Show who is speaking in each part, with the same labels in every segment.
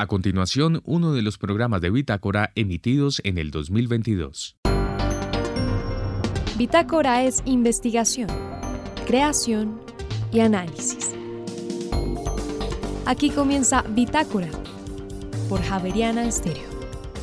Speaker 1: A continuación, uno de los programas de Bitácora emitidos en el 2022.
Speaker 2: Bitácora es investigación, creación y análisis. Aquí comienza Bitácora por Javeriana Estéreo.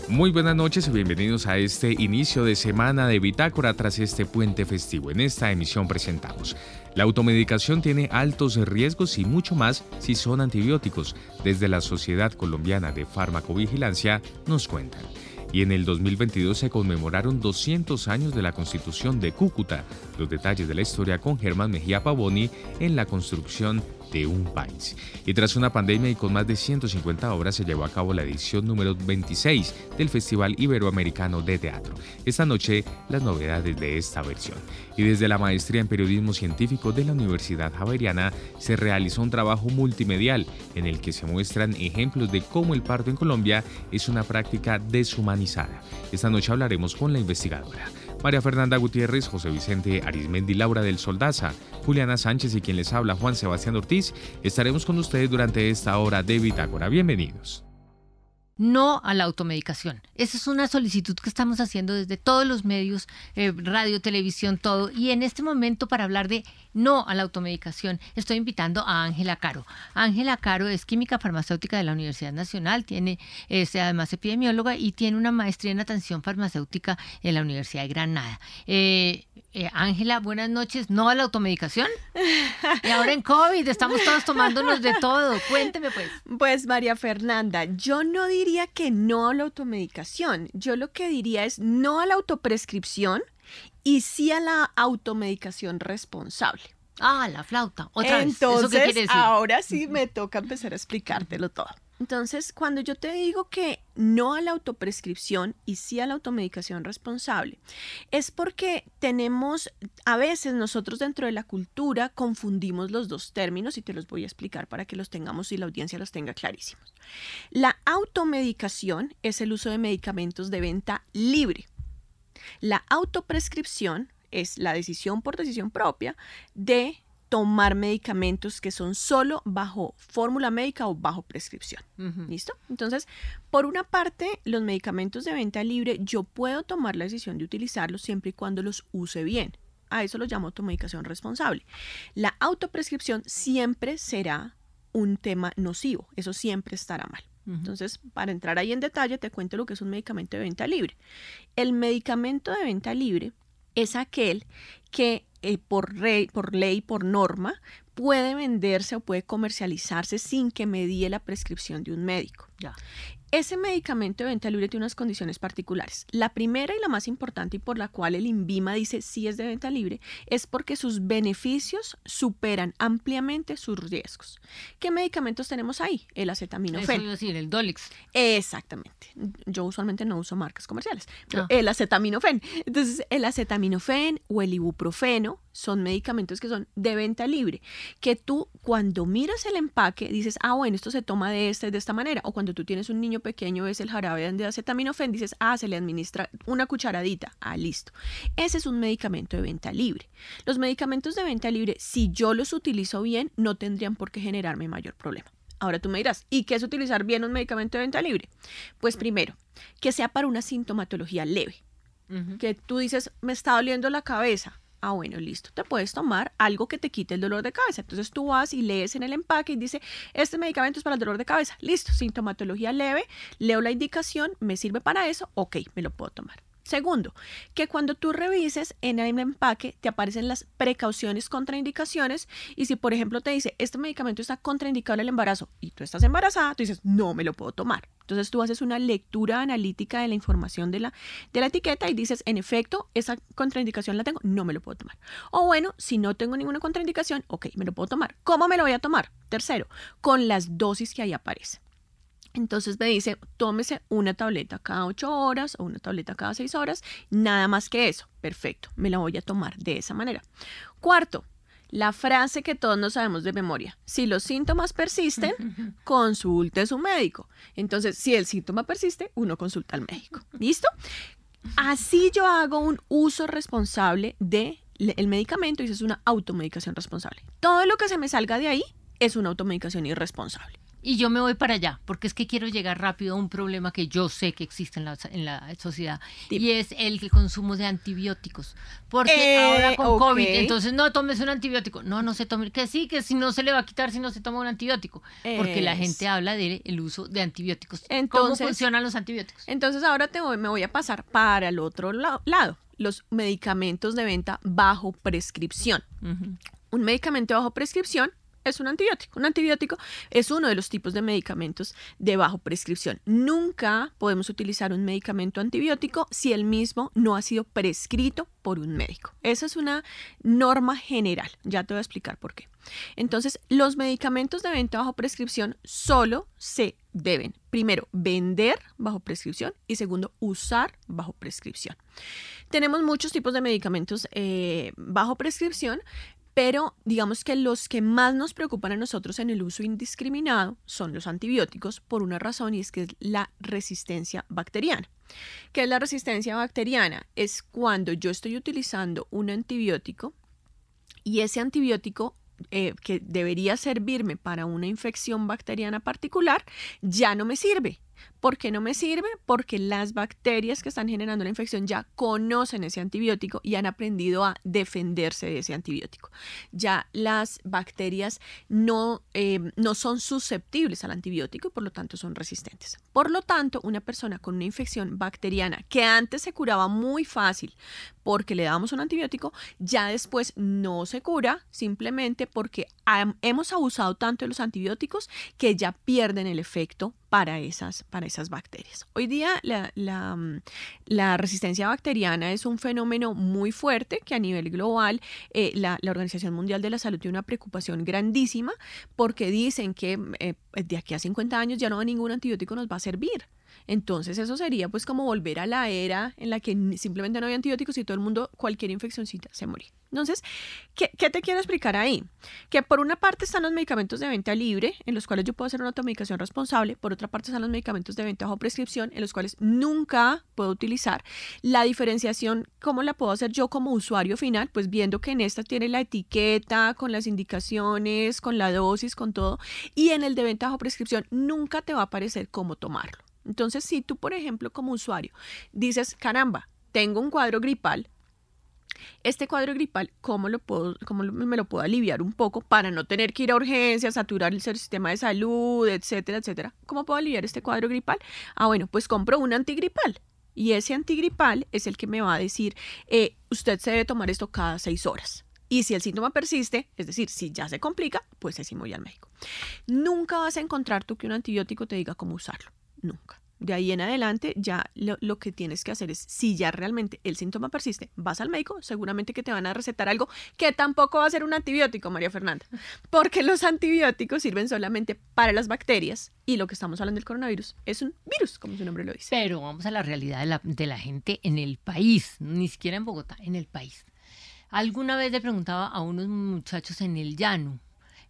Speaker 1: Muy buenas noches y bienvenidos a este inicio de semana de Bitácora tras este puente festivo. En esta emisión presentamos la automedicación tiene altos riesgos y mucho más si son antibióticos. Desde la Sociedad Colombiana de Farmacovigilancia nos cuentan. Y en el 2022 se conmemoraron 200 años de la Constitución de Cúcuta. Los detalles de la historia con Germán Mejía Pavoni en la construcción de un país. Y tras una pandemia y con más de 150 obras se llevó a cabo la edición número 26 del Festival Iberoamericano de Teatro. Esta noche las novedades de esta versión. Y desde la maestría en periodismo científico de la Universidad Javeriana se realizó un trabajo multimedial en el que se muestran ejemplos de cómo el parto en Colombia es una práctica deshumanizada. Esta noche hablaremos con la investigadora. María Fernanda Gutiérrez, José Vicente Arismendi, Laura del Soldaza, Juliana Sánchez y quien les habla Juan Sebastián Ortiz, estaremos con ustedes durante esta hora de Bitácora. Bienvenidos
Speaker 3: no a la automedicación. Esa es una solicitud que estamos haciendo desde todos los medios, eh, radio, televisión, todo. Y en este momento, para hablar de no a la automedicación, estoy invitando a Ángela Caro. Ángela Caro es química farmacéutica de la Universidad Nacional, tiene, es además epidemióloga y tiene una maestría en atención farmacéutica en la Universidad de Granada. Eh, eh, Ángela, buenas noches. ¿No a la automedicación? Y ahora en COVID estamos todos tomándonos de todo. Cuénteme pues.
Speaker 4: Pues María Fernanda, yo no diría que no a la automedicación. Yo lo que diría es no a la autoprescripción y sí a la automedicación responsable.
Speaker 3: Ah, la flauta. Otra
Speaker 4: vez. Entonces, ahora sí me toca empezar a explicártelo todo. Entonces, cuando yo te digo que no a la autoprescripción y sí a la automedicación responsable, es porque tenemos, a veces nosotros dentro de la cultura confundimos los dos términos y te los voy a explicar para que los tengamos y la audiencia los tenga clarísimos. La automedicación es el uso de medicamentos de venta libre. La autoprescripción es la decisión por decisión propia de tomar medicamentos que son solo bajo fórmula médica o bajo prescripción. ¿Listo? Entonces, por una parte, los medicamentos de venta libre, yo puedo tomar la decisión de utilizarlos siempre y cuando los use bien. A eso lo llamo automedicación responsable. La autoprescripción siempre será un tema nocivo, eso siempre estará mal. Entonces, para entrar ahí en detalle, te cuento lo que es un medicamento de venta libre. El medicamento de venta libre es aquel que eh, por, por ley, por norma, puede venderse o puede comercializarse sin que medie la prescripción de un médico. Ese medicamento de venta libre tiene unas condiciones particulares. La primera y la más importante y por la cual el INVIMA dice sí es de venta libre es porque sus beneficios superan ampliamente sus riesgos. ¿Qué medicamentos tenemos ahí? El acetaminofén.
Speaker 3: Eso decir, el Dolix.
Speaker 4: Exactamente. Yo usualmente no uso marcas comerciales, pero ah. el acetaminofén. Entonces, el acetaminofén o el ibuprofeno son medicamentos que son de venta libre, que tú cuando miras el empaque dices, ah, bueno, esto se toma de esta de esta manera, o cuando tú tienes un niño pequeño ves el jarabe de acetaminofén, dices, ah, se le administra una cucharadita, ah, listo. Ese es un medicamento de venta libre. Los medicamentos de venta libre, si yo los utilizo bien, no tendrían por qué generarme mayor problema. Ahora tú me dirás, ¿y qué es utilizar bien un medicamento de venta libre? Pues primero, que sea para una sintomatología leve. Que tú dices, me está doliendo la cabeza Ah, bueno, listo. Te puedes tomar algo que te quite el dolor de cabeza. Entonces tú vas y lees en el empaque y dice, este medicamento es para el dolor de cabeza. Listo, sintomatología leve, leo la indicación, me sirve para eso, ok, me lo puedo tomar. Segundo, que cuando tú revises en el empaque te aparecen las precauciones contraindicaciones y si por ejemplo te dice este medicamento está contraindicado en el embarazo y tú estás embarazada, tú dices no me lo puedo tomar. Entonces tú haces una lectura analítica de la información de la, de la etiqueta y dices en efecto esa contraindicación la tengo, no me lo puedo tomar. O bueno, si no tengo ninguna contraindicación, ok, me lo puedo tomar. ¿Cómo me lo voy a tomar? Tercero, con las dosis que ahí aparecen. Entonces me dice, tómese una tableta cada ocho horas o una tableta cada seis horas, nada más que eso. Perfecto, me la voy a tomar de esa manera. Cuarto, la frase que todos no sabemos de memoria. Si los síntomas persisten, consulte a su médico. Entonces, si el síntoma persiste, uno consulta al médico. ¿Listo? Así yo hago un uso responsable del el medicamento y eso es una automedicación responsable. Todo lo que se me salga de ahí es una automedicación irresponsable.
Speaker 5: Y yo me voy para allá, porque es que quiero llegar rápido a un problema que yo sé que existe en la, en la sociedad, y es el consumo de antibióticos. Porque
Speaker 4: Eh,
Speaker 5: ahora con. COVID, entonces no tomes un antibiótico. No, no se tome, que sí, que si no se le va a quitar si no se toma un antibiótico. Porque la gente habla del uso de antibióticos. ¿Cómo
Speaker 4: Entonces-
Speaker 5: funcionan los antibióticos?
Speaker 4: Entonces ahora te voy- me voy a pasar para el otro la- lado, los medicamentos de venta bajo prescripción. Un medicamento bajo prescripción es un antibiótico. Un antibiótico es uno de los tipos de medicamentos de bajo prescripción. Nunca podemos utilizar un medicamento antibiótico si el mismo no ha sido prescrito por un médico. Esa es una norma general. Ya te voy a explicar por qué. Entonces, los medicamentos de venta bajo prescripción solo se deben, primero, vender bajo prescripción y segundo, usar bajo prescripción. Tenemos muchos tipos de medicamentos eh, bajo prescripción, pero digamos que los que más nos preocupan a nosotros en el uso indiscriminado son los antibióticos por una razón y es que es la resistencia bacteriana. ¿Qué es la resistencia bacteriana? Es cuando yo estoy utilizando un antibiótico y ese antibiótico eh, que debería servirme para una infección bacteriana particular ya no me sirve. ¿Por qué no me sirve? Porque las bacterias que están generando la infección ya conocen ese antibiótico y han aprendido a defenderse de ese antibiótico. Ya las bacterias no, eh, no son susceptibles al antibiótico y por lo tanto son resistentes. Por lo tanto, una persona con una infección bacteriana que antes se curaba muy fácil porque le dábamos un antibiótico, ya después no se cura simplemente porque hemos abusado tanto de los antibióticos que ya pierden el efecto para esas, para bacterias. Hoy día la, la, mm, la resistencia bacteriana es un fenómeno muy fuerte que a nivel global eh, la, la Organización Mundial de la Salud tiene una preocupación grandísima porque dicen que eh, de aquí a 50 años ya no ningún antibiótico nos va a servir. Entonces eso sería pues como volver a la era en la que simplemente no había antibióticos y todo el mundo, cualquier infeccióncita se moría. Entonces, ¿qué, qué te quiero explicar ahí? Que por una parte están los medicamentos de venta libre, en los cuales yo puedo hacer una automedicación responsable, por otra parte están los medicamentos de venta bajo prescripción, en los cuales nunca puedo utilizar. La diferenciación, ¿cómo la puedo hacer yo como usuario final? Pues viendo que en esta tiene la etiqueta, con las indicaciones, con la dosis, con todo, y en el de venta bajo prescripción nunca te va a aparecer cómo tomarlo. Entonces, si tú, por ejemplo, como usuario, dices, caramba, tengo un cuadro gripal, este cuadro gripal, ¿cómo, lo puedo, cómo me lo puedo aliviar un poco para no tener que ir a urgencias, saturar el sistema de salud, etcétera, etcétera? ¿Cómo puedo aliviar este cuadro gripal? Ah, bueno, pues compro un antigripal. Y ese antigripal es el que me va a decir, eh, usted se debe tomar esto cada seis horas. Y si el síntoma persiste, es decir, si ya se complica, pues así voy al médico. Nunca vas a encontrar tú que un antibiótico te diga cómo usarlo. Nunca. De ahí en adelante, ya lo, que tienes que hacer es, si ya realmente el síntoma persiste, vas al médico, seguramente que te van a recetar algo que tampoco va a ser un antibiótico, María Fernanda, porque los antibióticos sirven solamente para las bacterias y lo que estamos hablando del coronavirus es un virus, como su nombre lo dice.
Speaker 5: Pero vamos a la realidad de la, de la gente en el país, ni siquiera en Bogotá, en el país. Alguna vez le preguntaba a unos muchachos en el llano,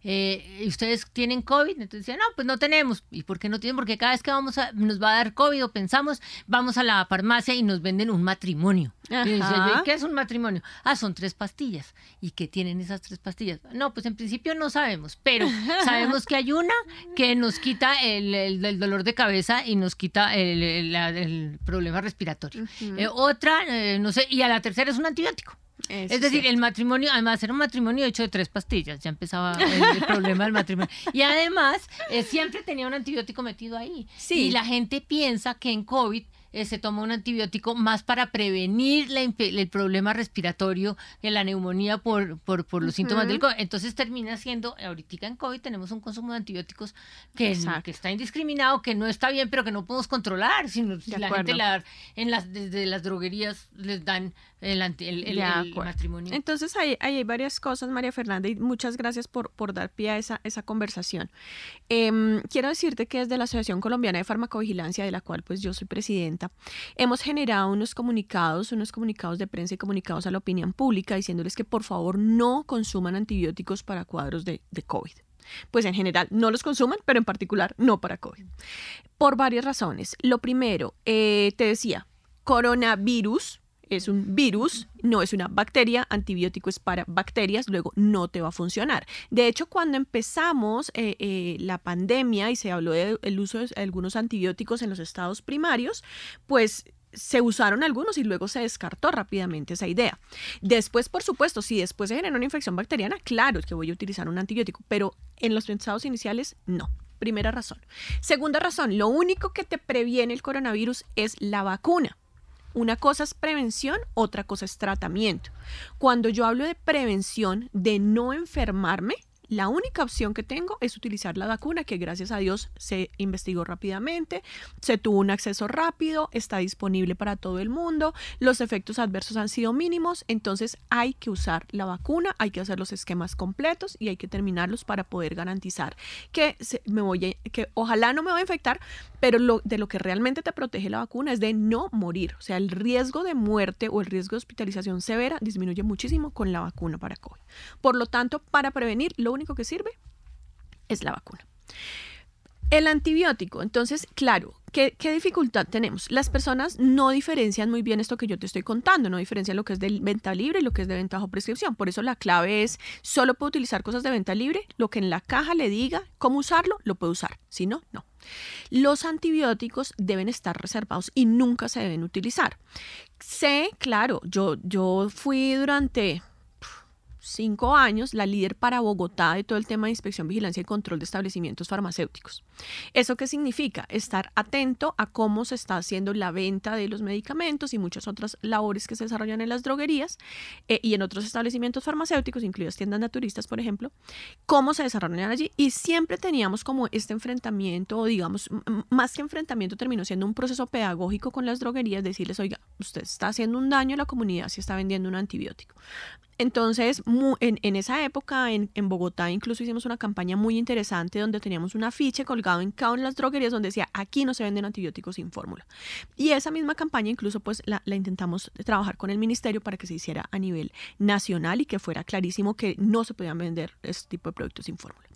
Speaker 5: eh, ¿ustedes tienen COVID? Entonces decían, no, pues no tenemos. ¿Y por qué no tienen? Porque cada vez que vamos a, nos va a dar COVID o pensamos, vamos a la farmacia y nos venden un matrimonio. Y. ¿y ¿qué es un matrimonio? Ah, son tres pastillas. ¿Y qué tienen esas tres pastillas? No, pues en principio no sabemos, pero sabemos que hay una que nos quita el, el- el dolor de cabeza y nos quita el, problema respiratorio. Eh, otra, eh, no sé, y a la tercera es un antibiótico.
Speaker 4: Eso
Speaker 5: Es decir,
Speaker 4: cierto.
Speaker 5: el matrimonio, además era un matrimonio hecho de tres pastillas, ya empezaba el, el problema del matrimonio. Y además, eh, siempre tenía un antibiótico metido ahí.
Speaker 4: Sí.
Speaker 5: Y la gente piensa que en COVID eh, se toma un antibiótico más para prevenir la el problema respiratorio, de la neumonía por, por, por los síntomas del COVID. Entonces termina siendo, ahorita en COVID tenemos un consumo de antibióticos que,
Speaker 4: Exacto.
Speaker 5: que está indiscriminado, que no está bien, pero que no podemos controlar. Sino si
Speaker 4: De
Speaker 5: la gente la- en las, desde las droguerías les dan el, el, el-
Speaker 4: De
Speaker 5: matrimonio.
Speaker 4: Entonces ahí, ahí hay varias cosas, María Fernanda, y muchas gracias por, por dar pie a esa, esa conversación. Em, quiero decirte que desde la Asociación Colombiana de Farmacovigilancia, de la cual pues yo soy presidenta, hemos generado unos comunicados, unos comunicados de prensa y comunicados a la opinión pública diciéndoles que por favor no consuman antibióticos para cuadros de, de COVID. Pues en general no los consuman, pero en particular no para COVID. Por varias razones. Lo primero, eh, te decía, coronavirus es un virus, no es una bacteria, antibiótico es para bacterias, luego no te va a funcionar. De hecho, cuando empezamos eh, eh, la pandemia y se habló del uso de algunos antibióticos en los estados primarios, pues se usaron algunos y luego se descartó rápidamente esa idea. Después, por supuesto, si después se genera una infección bacteriana, claro que voy a utilizar un antibiótico, pero en los pensados iniciales no. Primera razón. Segunda razón, lo único que te previene el coronavirus es la vacuna. Una cosa es prevención, otra cosa es tratamiento. Cuando yo hablo de prevención, de no enfermarme, la única opción que tengo es utilizar la vacuna que gracias a Dios se investigó rápidamente, se tuvo un acceso rápido, está disponible para todo el mundo, los efectos adversos han sido mínimos, entonces hay que usar la vacuna, hay que hacer los esquemas completos y hay que terminarlos para poder garantizar que me voy que ojalá no me voy a infectar, pero de lo que realmente te protege la vacuna es de no morir, o sea, el riesgo de muerte o el riesgo de hospitalización severa disminuye muchísimo con la vacuna para COVID. Por lo tanto, para prevenir lo único que sirve es la vacuna. El antibiótico, entonces, claro, ¿qué, dificultad tenemos? Las personas no diferencian muy bien esto que yo te estoy contando, no diferencian lo que es de venta libre y lo que es de venta bajo prescripción. Por eso la clave es, solo puedo utilizar cosas de venta libre, lo que en la caja le diga cómo usarlo, lo puedo usar, si no, no. Los antibióticos deben estar reservados y nunca se deben utilizar. Sé, claro, yo, yo fui durante cinco años la líder para Bogotá de todo el tema de inspección, vigilancia y control de establecimientos farmacéuticos. ¿Eso qué significa? Estar atento a cómo se está haciendo la venta de los medicamentos y muchas otras labores que se desarrollan en las droguerías eh, y en otros establecimientos farmacéuticos, incluidas tiendas naturistas, por ejemplo, cómo se desarrollan allí. Y siempre teníamos como este enfrentamiento, o digamos, más que enfrentamiento, terminó siendo un proceso pedagógico con las droguerías, decirles, oiga, usted está haciendo un daño a la comunidad si está vendiendo un antibiótico. Entonces, en, esa época, en, Bogotá, incluso hicimos una campaña muy interesante donde teníamos un afiche colgado en cada una de las droguerías donde decía, aquí no se venden antibióticos sin fórmula. Y esa misma campaña incluso pues la, intentamos trabajar con el ministerio para que se hiciera a nivel nacional y que fuera clarísimo que no se podían vender este tipo de productos sin fórmula.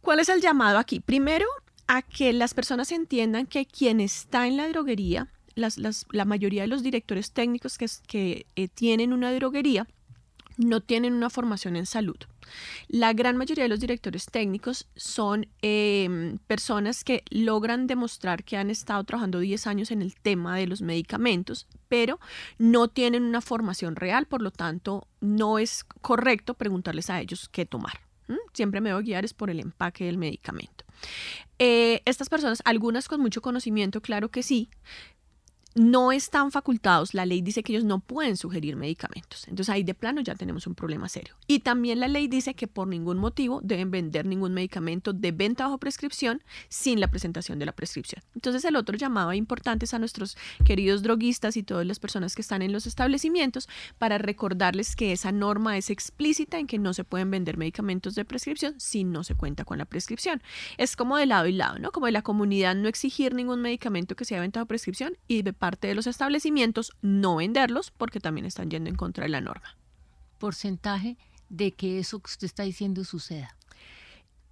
Speaker 4: ¿Cuál es el llamado aquí? Primero, a que las personas entiendan que quien está en la droguería, la mayoría de los directores técnicos que, eh, tienen una droguería, no tienen una formación en salud. La gran mayoría de los directores técnicos son em, personas que logran demostrar que han estado trabajando 10 años en el tema de los medicamentos, pero no tienen una formación real, por lo tanto no es correcto preguntarles a ellos qué tomar. Siempre me voy a guiar es por el empaque del medicamento. Eh, estas personas, algunas con mucho conocimiento, claro que sí, no están facultados, la ley dice que ellos no pueden sugerir medicamentos. Entonces ahí de plano ya tenemos un problema serio. Y también la ley dice que por ningún motivo deben vender ningún medicamento de venta bajo prescripción sin la presentación de la prescripción. Entonces el otro llamado importante es a nuestros queridos droguistas y todas las personas que están en los establecimientos para recordarles que esa norma es explícita en que no se pueden vender medicamentos de prescripción si no se cuenta con la prescripción. Es como de lado y lado, ¿no? Como de la comunidad no exigir ningún medicamento que sea venta bajo prescripción y de parte de los establecimientos no venderlos porque también están yendo en contra de la norma.
Speaker 3: Porcentaje de que eso que usted está diciendo suceda.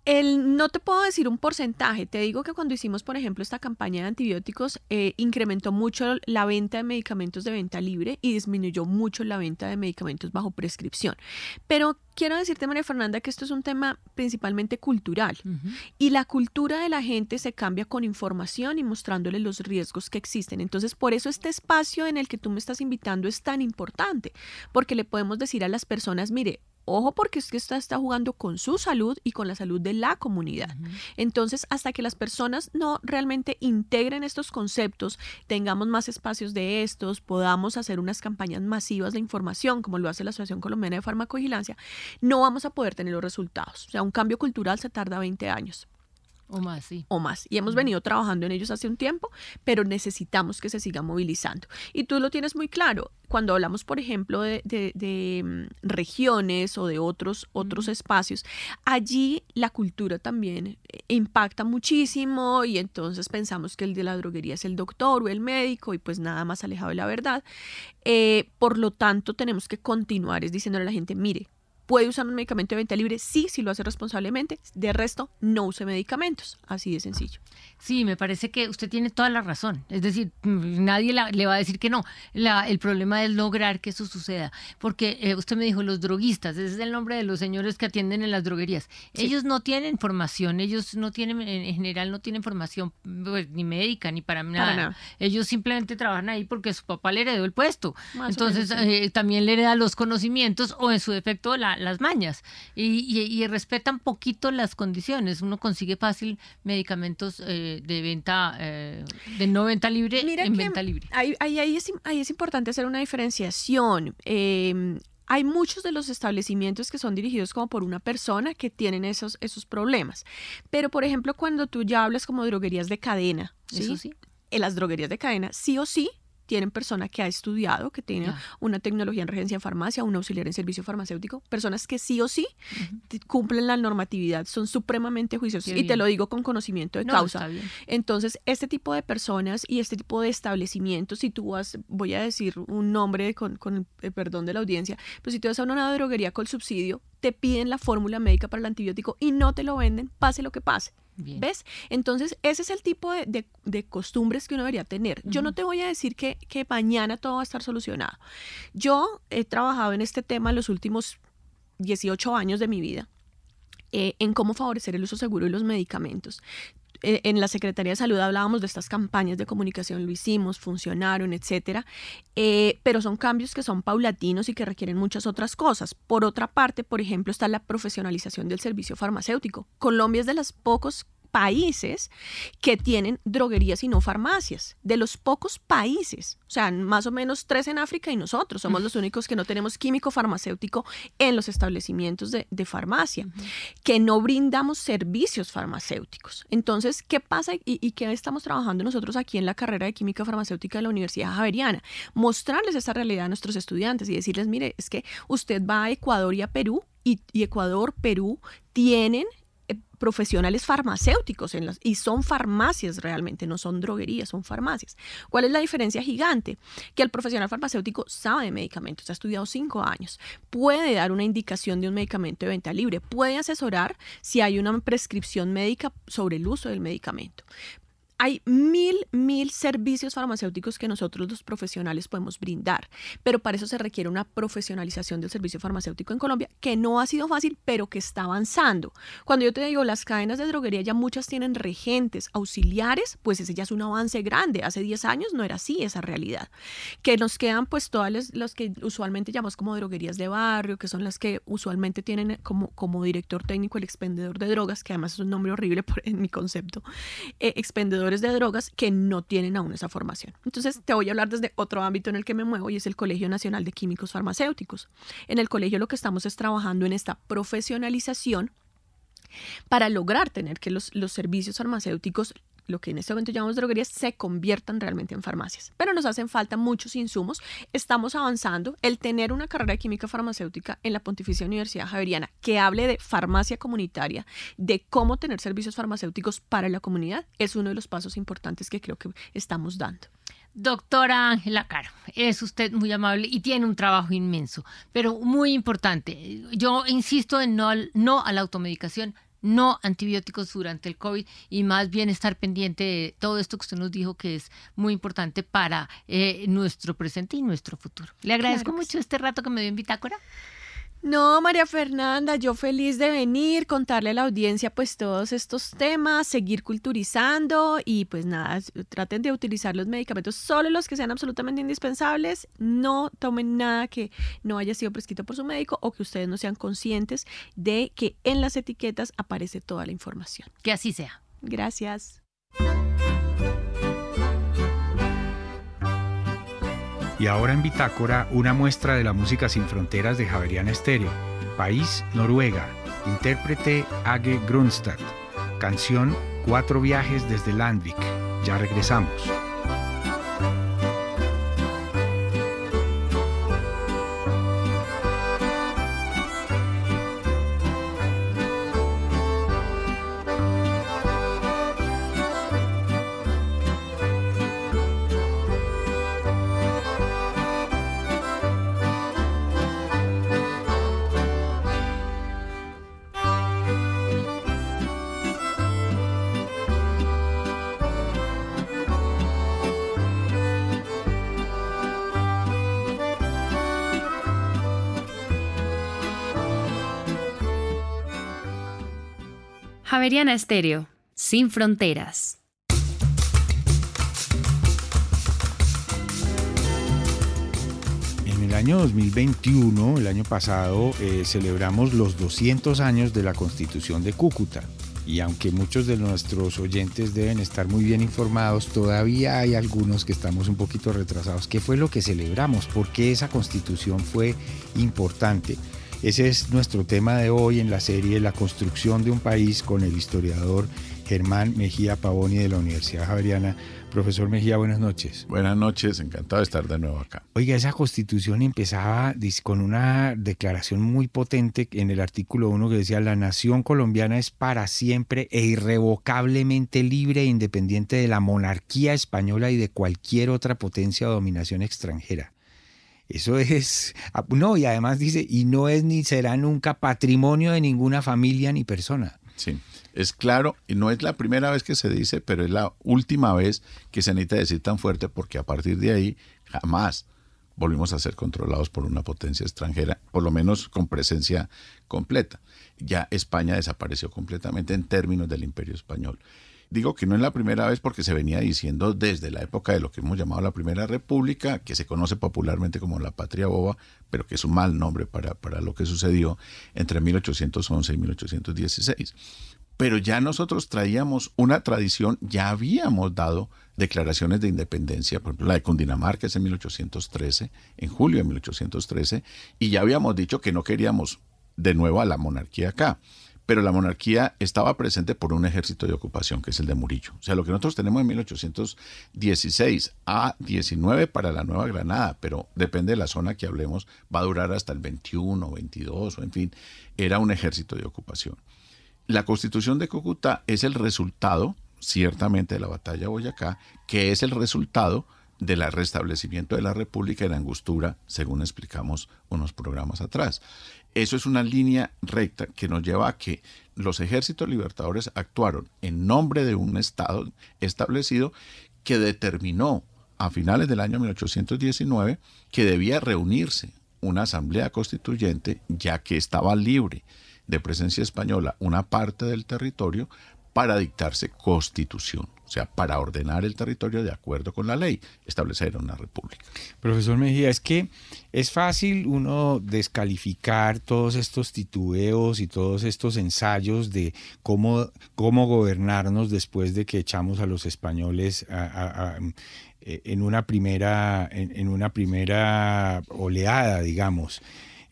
Speaker 4: El, no te puedo decir un porcentaje, te digo que cuando hicimos, por ejemplo, esta campaña de antibióticos, eh, incrementó mucho la venta de medicamentos de venta libre y disminuyó mucho la venta de medicamentos bajo prescripción. Pero quiero decirte, María Fernanda, que esto es un tema principalmente cultural y la cultura de la gente se cambia con información y mostrándole los riesgos que existen. Entonces, por eso este espacio en el que tú me estás invitando es tan importante, porque le podemos decir a las personas, mire, Ojo porque es que está, está jugando con su salud y con la salud de la comunidad. Entonces, hasta que las personas no realmente integren estos conceptos, tengamos más espacios de estos, podamos hacer unas campañas masivas de información, como lo hace la Asociación Colombiana de Farmacovigilancia, no vamos a poder tener los resultados. O sea, un cambio cultural se tarda 20 años.
Speaker 3: O más, sí.
Speaker 4: O más. Y hemos venido trabajando en ellos hace un tiempo, pero necesitamos que se siga movilizando. Y tú lo tienes muy claro. Cuando hablamos, por ejemplo, de, mm, regiones o de otros, otros espacios, allí la cultura también eh, impacta muchísimo y entonces pensamos que el de la droguería es el doctor o el médico y pues nada más alejado de la verdad. Eh, por lo tanto, tenemos que continuar es diciéndole a la gente, mire, ¿Puede usar un medicamento de venta libre? Sí, si lo hace responsablemente. De resto, no use medicamentos. Así de sencillo.
Speaker 5: Sí, me parece que usted tiene toda la razón. Es decir, mm, nadie le va a decir que no. el problema es lograr que eso suceda. Porque eh, usted me dijo, los droguistas, ese es el nombre de los señores que atienden en las droguerías. Ellos no tienen formación, ellos no tienen, en general, no tienen formación pues, ni médica ni para nada. Ellos simplemente trabajan ahí porque su papá le heredó el puesto. Entonces, eh, también le hereda los conocimientos o en su defecto las mañas. Y, respetan poquito las condiciones. Uno consigue fácil medicamentos eh, de venta, eh, de no venta libre en venta libre.
Speaker 4: Ahí, ahí, es, ahí es importante hacer una diferenciación. Em, hay muchos de los establecimientos que son dirigidos como por una persona que tienen esos, esos problemas. Pero, por ejemplo, cuando tú ya hablas como droguerías de cadena, ¿sí? sí. En las droguerías de cadena, sí o sí, tienen persona que ha estudiado, que tiene una tecnología en regencia en farmacia, un auxiliar en servicio farmacéutico, personas que sí o sí cumplen la normatividad, son supremamente juiciosos y te lo digo con conocimiento de causa. Entonces, este tipo de personas y este tipo de establecimientos, si tú vas, voy a decir un nombre con, con el perdón de la audiencia, pero si tú vas a una droguería con subsidio, te piden la fórmula médica para el antibiótico y no te lo venden, pase lo que pase. ¿Ves? Entonces, ese es el tipo de, costumbres que uno debería tener. Yo no te voy a decir que, que, mañana todo va a estar solucionado. Yo he trabajado en este tema los últimos 18 años de mi vida. Eh, en cómo favorecer el uso seguro de los medicamentos. Eh, en la Secretaría de Salud hablábamos de estas campañas de comunicación, lo hicimos, funcionaron, etcétera, eh, pero son cambios que son paulatinos y que requieren muchas otras cosas. Por otra parte, por ejemplo, está la profesionalización del servicio farmacéutico. Colombia es de los pocos países que tienen droguerías y no farmacias, de los pocos países, o sea, más o menos tres en África y nosotros somos los únicos que no tenemos químico farmacéutico en los establecimientos de, farmacia, que no brindamos servicios farmacéuticos. Entonces, ¿qué pasa y, y, qué estamos trabajando nosotros aquí en la carrera de química farmacéutica de la Universidad Javeriana? Mostrarles esa realidad a nuestros estudiantes y decirles, mire, es que usted va a Ecuador y a Perú y, y Ecuador, Perú tienen profesionales farmacéuticos en las, y son farmacias realmente, no son droguerías, son farmacias. ¿Cuál es la diferencia gigante? Que el profesional farmacéutico sabe de medicamentos, ha estudiado cinco años, puede dar una indicación de un medicamento de venta libre, puede asesorar si hay una prescripción médica sobre el uso del medicamento, hay mil, mil servicios farmacéuticos que nosotros los profesionales podemos brindar, pero para eso se requiere una profesionalización del servicio farmacéutico en Colombia, que no ha sido fácil, pero que está avanzando. Cuando yo te digo, las cadenas de droguería ya muchas tienen regentes, auxiliares, pues ese ya es un avance grande. Hace 10 años no era así esa realidad. Que nos quedan pues todas los, que usualmente llamamos como droguerías de barrio, que son las que usualmente tienen como, como director técnico el expendedor de drogas, que además es un nombre horrible en mi concepto, eh, expendedor de drogas que no tienen aún esa formación. Entonces, te voy a hablar desde otro ámbito en el que me muevo y es el Colegio Nacional de Químicos Farmacéuticos. En el colegio lo que estamos es trabajando en esta profesionalización para lograr tener que los, los servicios farmacéuticos lo que en este momento llamamos droguerías, se conviertan realmente en farmacias. Pero nos hacen falta muchos insumos. Estamos avanzando. El tener una carrera de química farmacéutica en la Pontificia Universidad Javeriana que hable de farmacia comunitaria, de cómo tener servicios farmacéuticos para la comunidad, es uno de los pasos importantes que creo que estamos dando.
Speaker 5: Doctora Ángela Caro, es usted muy amable y tiene un trabajo inmenso, pero muy importante. Yo insisto en no, no a la automedicación, no antibióticos durante el COVID y más bien estar pendiente de todo esto que usted nos dijo que es muy importante para eh, nuestro presente y nuestro futuro. Le agradezco mucho este rato que me dio en Bitácora.
Speaker 4: No, María Fernanda, yo feliz de venir, contarle a la audiencia pues todos estos temas, seguir culturizando y pues nada, traten de utilizar los medicamentos solo los que sean absolutamente indispensables, no tomen nada que no haya sido prescrito por su médico o que ustedes no sean conscientes de que en las etiquetas aparece toda la información.
Speaker 5: Que así sea.
Speaker 4: Gracias.
Speaker 6: Y ahora en Bitácora, una muestra de la música sin fronteras de Javeriana Estéreo. País, Noruega. Intérprete Age Grunstad. Canción Cuatro viajes desde Landvik. Ya regresamos.
Speaker 2: Javeriana Estéreo, sin fronteras.
Speaker 6: En el año 2021, el año pasado, eh, celebramos los 200 años de la Constitución de Cúcuta. Y aunque muchos de nuestros oyentes deben estar muy bien informados, todavía hay algunos que estamos un poquito retrasados. ¿Qué fue lo que celebramos? ¿Por qué esa constitución fue importante? Ese es nuestro tema de hoy en la serie La construcción de un país con el historiador Germán Mejía Pavoni de la Universidad Javeriana. Profesor Mejía, buenas noches.
Speaker 7: Buenas noches, encantado de estar de nuevo acá.
Speaker 6: Oiga, esa constitución empezaba con una declaración muy potente en el artículo 1 que decía, la nación colombiana es para siempre e irrevocablemente libre e independiente de la monarquía española y de cualquier otra potencia o dominación extranjera. Eso es, ah, no, y además dice, y no es ni será nunca patrimonio de ninguna familia ni persona.
Speaker 7: Sí es claro y no es la primera vez que se dice, pero es la última vez que se necesita decir tan fuerte porque a partir de ahí jamás volvimos a ser controlados por una potencia extranjera, por lo menos con presencia completa. Ya España desapareció completamente en términos del imperio español. Digo que no es la primera vez porque se venía diciendo desde la época de lo que hemos llamado la Primera República, que se conoce popularmente como la Patria Boba, pero que es un mal nombre para, para lo que sucedió entre 1811 y 1816 pero ya nosotros traíamos una tradición, ya habíamos dado declaraciones de independencia, por ejemplo la de Cundinamarca es en 1813, en julio de 1813, y ya habíamos dicho que no queríamos de nuevo a la monarquía acá, pero la monarquía estaba presente por un ejército de ocupación, que es el de Murillo. O sea, lo que nosotros tenemos en 1816 a 19 para la Nueva Granada, pero depende de la zona que hablemos, va a durar hasta el 21, 22, o en fin, era un ejército de ocupación. La constitución de Cúcuta es el resultado, ciertamente, de la batalla de Boyacá, que es el resultado del restablecimiento de la República en Angostura, según explicamos unos programas atrás. Eso es una línea recta que nos lleva a que los ejércitos libertadores actuaron en nombre de un Estado establecido que determinó a finales del año 1819 que debía reunirse una asamblea constituyente ya que estaba libre de presencia española una parte del territorio para dictarse constitución, o sea, para ordenar el territorio de acuerdo con la ley, establecer una república.
Speaker 6: Profesor Mejía, es que es fácil uno descalificar todos estos titubeos y todos estos ensayos de cómo, cómo gobernarnos después de que echamos a los españoles en, una primera, en una primera oleada, digamos.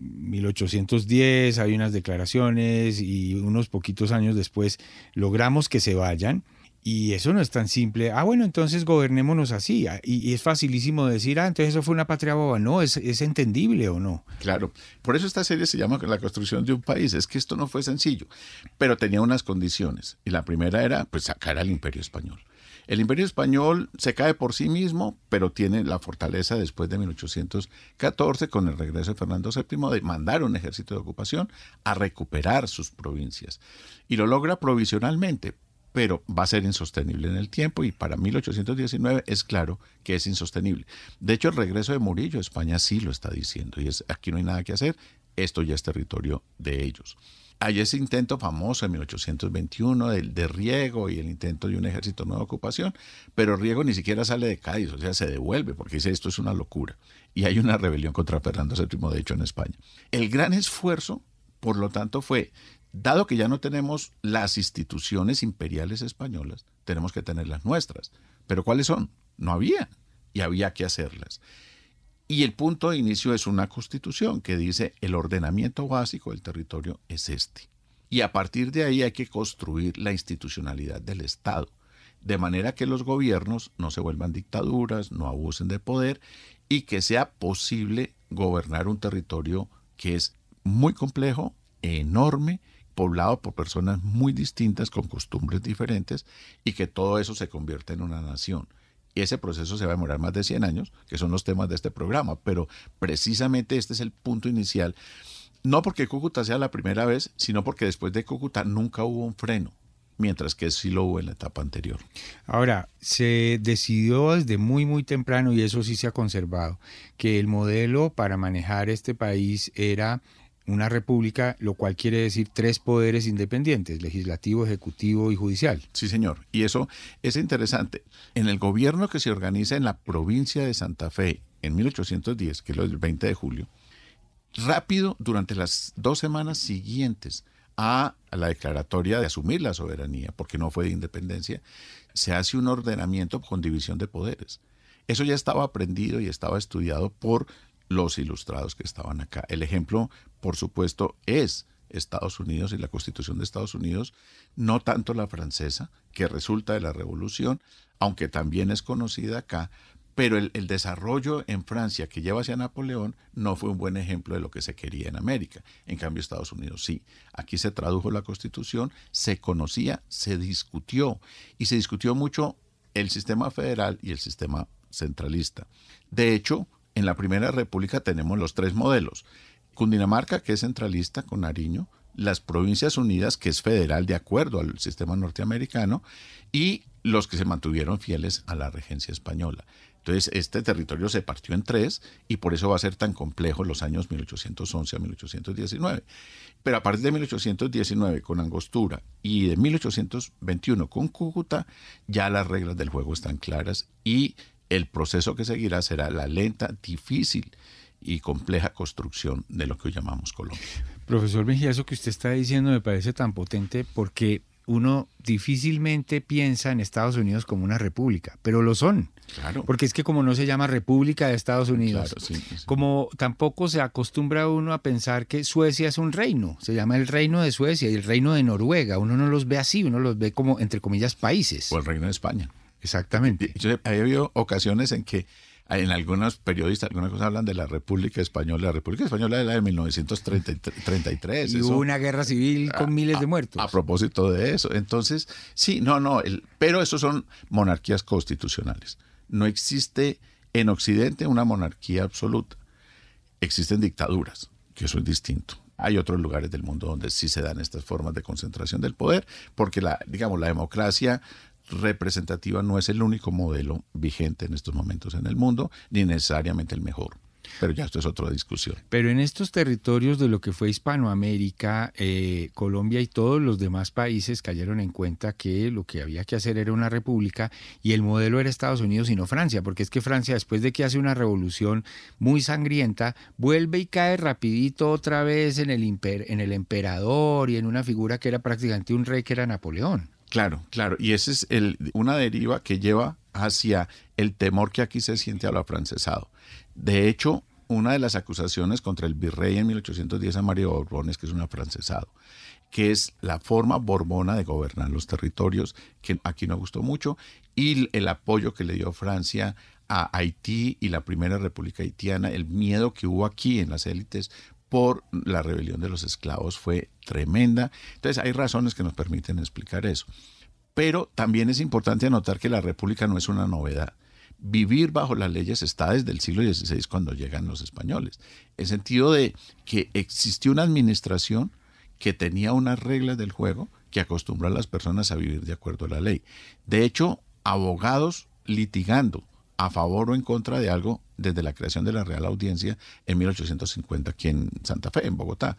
Speaker 6: 1810 hay unas declaraciones y unos poquitos años después logramos que se vayan. Y eso no es tan simple. Ah, bueno, entonces gobernémonos así. Ah, y, es facilísimo decir, ah, entonces eso fue una patria boba. No, es, es entendible o no.
Speaker 7: Claro. Por eso esta serie se llama La construcción de un país. Es que esto no fue sencillo, pero tenía unas condiciones. Y la primera era, pues, sacar al imperio español. El imperio español se cae por sí mismo, pero tiene la fortaleza después de 1814, con el regreso de Fernando VII, de mandar un ejército de ocupación a recuperar sus provincias. Y lo logra provisionalmente, pero va a ser insostenible en el tiempo y para 1819 es claro que es insostenible. De hecho, el regreso de Murillo España sí lo está diciendo y es aquí no hay nada que hacer, esto ya es territorio de ellos. Hay ese intento famoso en 1821 de, de, Riego y el intento de un ejército nueva ocupación, pero Riego ni siquiera sale de Cádiz, o sea, se devuelve porque dice esto es una locura. Y hay una rebelión contra Fernando VII, de hecho, en España. El gran esfuerzo, por lo tanto, fue, dado que ya no tenemos las instituciones imperiales españolas, tenemos que tener las nuestras. Pero ¿cuáles son? No había y había que hacerlas. Y el punto de inicio es una constitución que dice el ordenamiento básico del territorio es este. Y a partir de ahí hay que construir la institucionalidad del Estado, de manera que los gobiernos no se vuelvan dictaduras, no abusen de poder y que sea posible gobernar un territorio que es muy complejo, enorme, poblado por personas muy distintas con costumbres diferentes y que todo eso se convierta en una nación. Ese proceso se va a demorar más de 100 años, que son los temas de este programa, pero precisamente este es el punto inicial, no porque Cúcuta sea la primera vez, sino porque después de Cúcuta nunca hubo un freno mientras que sí lo hubo en la etapa anterior.
Speaker 6: Ahora, se decidió desde muy, muy temprano, y eso sí se ha conservado, que el modelo para manejar este país era una república, lo cual quiere decir tres poderes independientes, legislativo, ejecutivo y judicial.
Speaker 7: Sí, señor. Y eso es interesante. En el gobierno que se organiza en la provincia de Santa Fe en 1810, que es el 20 de julio, rápido, durante las dos semanas siguientes a la declaratoria de asumir la soberanía, porque no fue de independencia, se hace un ordenamiento con división de poderes. Eso ya estaba aprendido y estaba estudiado por los ilustrados que estaban acá. El ejemplo, por supuesto, es Estados Unidos y la Constitución de Estados Unidos, no tanto la francesa, que resulta de la Revolución, aunque también es conocida acá, pero el, desarrollo en Francia que lleva hacia Napoleón no fue un buen ejemplo de lo que se quería en América. En cambio, Estados Unidos sí. Aquí se tradujo la Constitución, se conocía, se discutió y se discutió mucho el sistema federal y el sistema centralista. De hecho, en la Primera República tenemos los tres modelos. Cundinamarca, que es centralista con Nariño, las Provincias Unidas, que es federal de acuerdo al sistema norteamericano, y los que se mantuvieron fieles a la regencia española. Entonces, este territorio se partió en tres y por eso va a ser tan complejo los años 1811 a 1819. Pero a partir de 1819 con Angostura y de 1821 con Cúcuta, ya las reglas del juego están claras y el proceso que seguirá será la lenta, difícil y compleja construcción de lo que hoy llamamos Colombia.
Speaker 6: Profesor Mejía, eso que usted está diciendo me parece tan potente porque uno difícilmente piensa en Estados Unidos como una república, pero lo son. Claro. Porque es que como no se llama República de Estados Unidos, como tampoco se acostumbra uno a pensar que Suecia es un reino, se llama el reino de Suecia y el reino de Noruega, uno no los ve así, uno los ve como entre comillas países.
Speaker 7: O el reino de España.
Speaker 6: Exactamente.
Speaker 7: Yo, ha habido ocasiones en que en algunos periodistas, algunas cosas hablan de la República Española. La República Española es la de 1933.
Speaker 6: Y hubo una guerra civil con miles de muertos.
Speaker 7: A, propósito de eso. Entonces, sí, no, no, el, pero eso son monarquías constitucionales. No existe en Occidente una monarquía absoluta. Existen dictaduras, que eso es distinto. Hay otros lugares del mundo donde sí se dan estas formas de concentración del poder, porque la, digamos, la democracia representativa no es el único modelo vigente en estos momentos en el mundo, ni necesariamente el mejor. Pero ya esto es otra discusión.
Speaker 6: Pero en estos territorios de lo que fue Hispanoamérica, eh, Colombia y todos los demás países cayeron en cuenta que lo que había que hacer era una república y el modelo era Estados Unidos y no Francia, porque es que Francia después de que hace una revolución muy sangrienta, vuelve y cae rapidito otra vez en el, en el emperador y en una figura que era prácticamente un rey que era Napoleón.
Speaker 7: Claro, claro. Y esa es el, una deriva que lleva hacia el temor que aquí se siente a lo afrancesado. De hecho, una de las acusaciones contra el virrey en 1810 a Mario Borbones, que es un afrancesado, que es la forma borbona de gobernar los territorios, que aquí no gustó mucho, y el apoyo que le dio Francia a Haití y la primera república haitiana, el miedo que hubo aquí en las élites por la rebelión de los esclavos fue tremenda. Entonces hay razones que nos permiten explicar eso. Pero también es importante anotar que la república no es una novedad. Vivir bajo las leyes está desde el siglo XVI cuando llegan los españoles. En sentido de que existió una administración que tenía unas reglas del juego que acostumbra a las personas a vivir de acuerdo a la ley. De hecho, abogados litigando a favor o en contra de algo desde la creación de la Real Audiencia en 1850 aquí en Santa Fe, en Bogotá.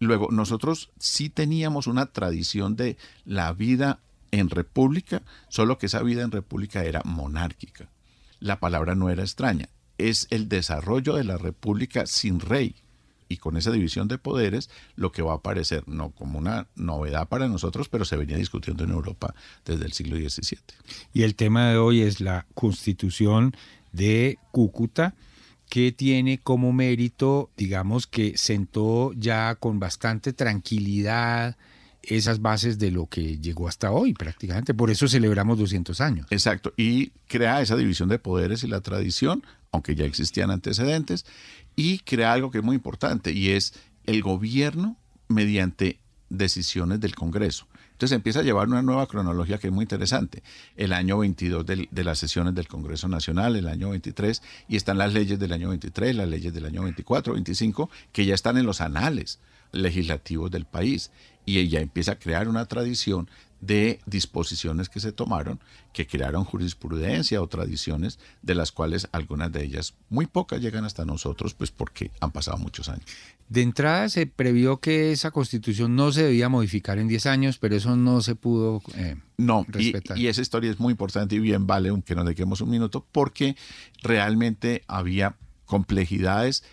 Speaker 7: Luego, nosotros sí teníamos una tradición de la vida en república, solo que esa vida en república era monárquica. La palabra no era extraña, es el desarrollo de la república sin rey, y con esa división de poderes lo que va a aparecer no como una novedad para nosotros, pero se venía discutiendo en Europa desde el siglo XVII.
Speaker 6: Y el tema de hoy es la constitución de Cúcuta que tiene como mérito, digamos, que sentó ya con bastante tranquilidad esas bases de lo que llegó hasta hoy prácticamente. Por eso celebramos 200 años.
Speaker 7: Exacto. Y crea esa división de poderes y la tradición, aunque ya existían antecedentes, y crea algo que es muy importante y es el gobierno mediante decisiones del Congreso. Entonces empieza a llevar una nueva cronología que es muy interesante. El año 22 de, las sesiones del Congreso Nacional, el año 23, y están las leyes del año 23, las leyes del año 24, 25, que ya están en los anales legislativos del país. Y ella empieza a crear una tradición de disposiciones que se tomaron que crearon jurisprudencia o tradiciones de las cuales algunas de ellas, muy pocas, llegan hasta nosotros, pues porque han pasado muchos años.
Speaker 6: De entrada se previó que esa constitución no se debía modificar en 10 años, pero eso no se pudo eh,
Speaker 7: no, respetar. Y, y, esa historia es muy importante y bien vale que nos dediquemos un minuto porque realmente había complejidades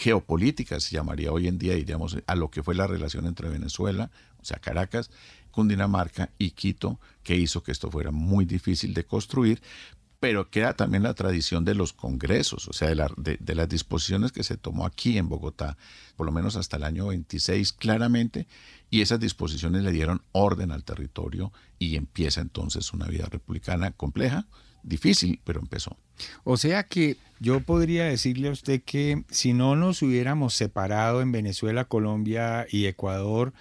Speaker 7: geopolíticas, se llamaría hoy en día, diríamos, a lo que fue la relación entre Venezuela, o sea, Caracas, Cundinamarca y Quito, que hizo que esto fuera muy difícil de construir, pero queda también la tradición de los congresos, o sea, de, de, las disposiciones que se tomó aquí en Bogotá, por lo menos hasta el año 26 claramente, y esas disposiciones le dieron orden al territorio y empieza entonces una vida republicana compleja, difícil, pero empezó.
Speaker 6: O sea que yo podría decirle a usted que si no nos hubiéramos separado en Venezuela, Colombia y Ecuador,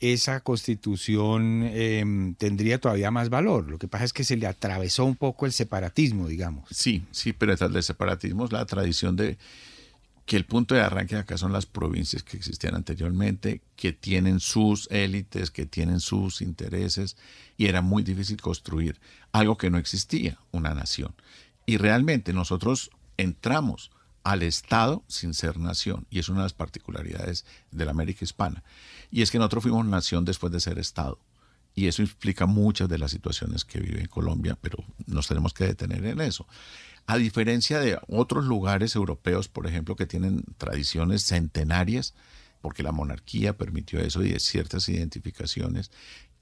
Speaker 6: esa constitución em, tendría todavía más valor. Lo que pasa es que se le atravesó un poco el separatismo, digamos.
Speaker 7: Sí, sí, pero del separatismo es la tradición de que el punto de arranque acá son las provincias que existían anteriormente, que tienen sus élites, que tienen sus intereses, y era muy difícil construir algo que no existía, una nación. Y realmente nosotros entramos al Estado sin ser nación, y es una de las particularidades de la América hispana. Y es que nosotros fuimos nación después de ser Estado. Y eso explica muchas de las situaciones que vive en Colombia, pero nos tenemos que detener en eso. A diferencia de otros lugares europeos, por ejemplo, que tienen tradiciones centenarias, porque la monarquía permitió eso y de ciertas identificaciones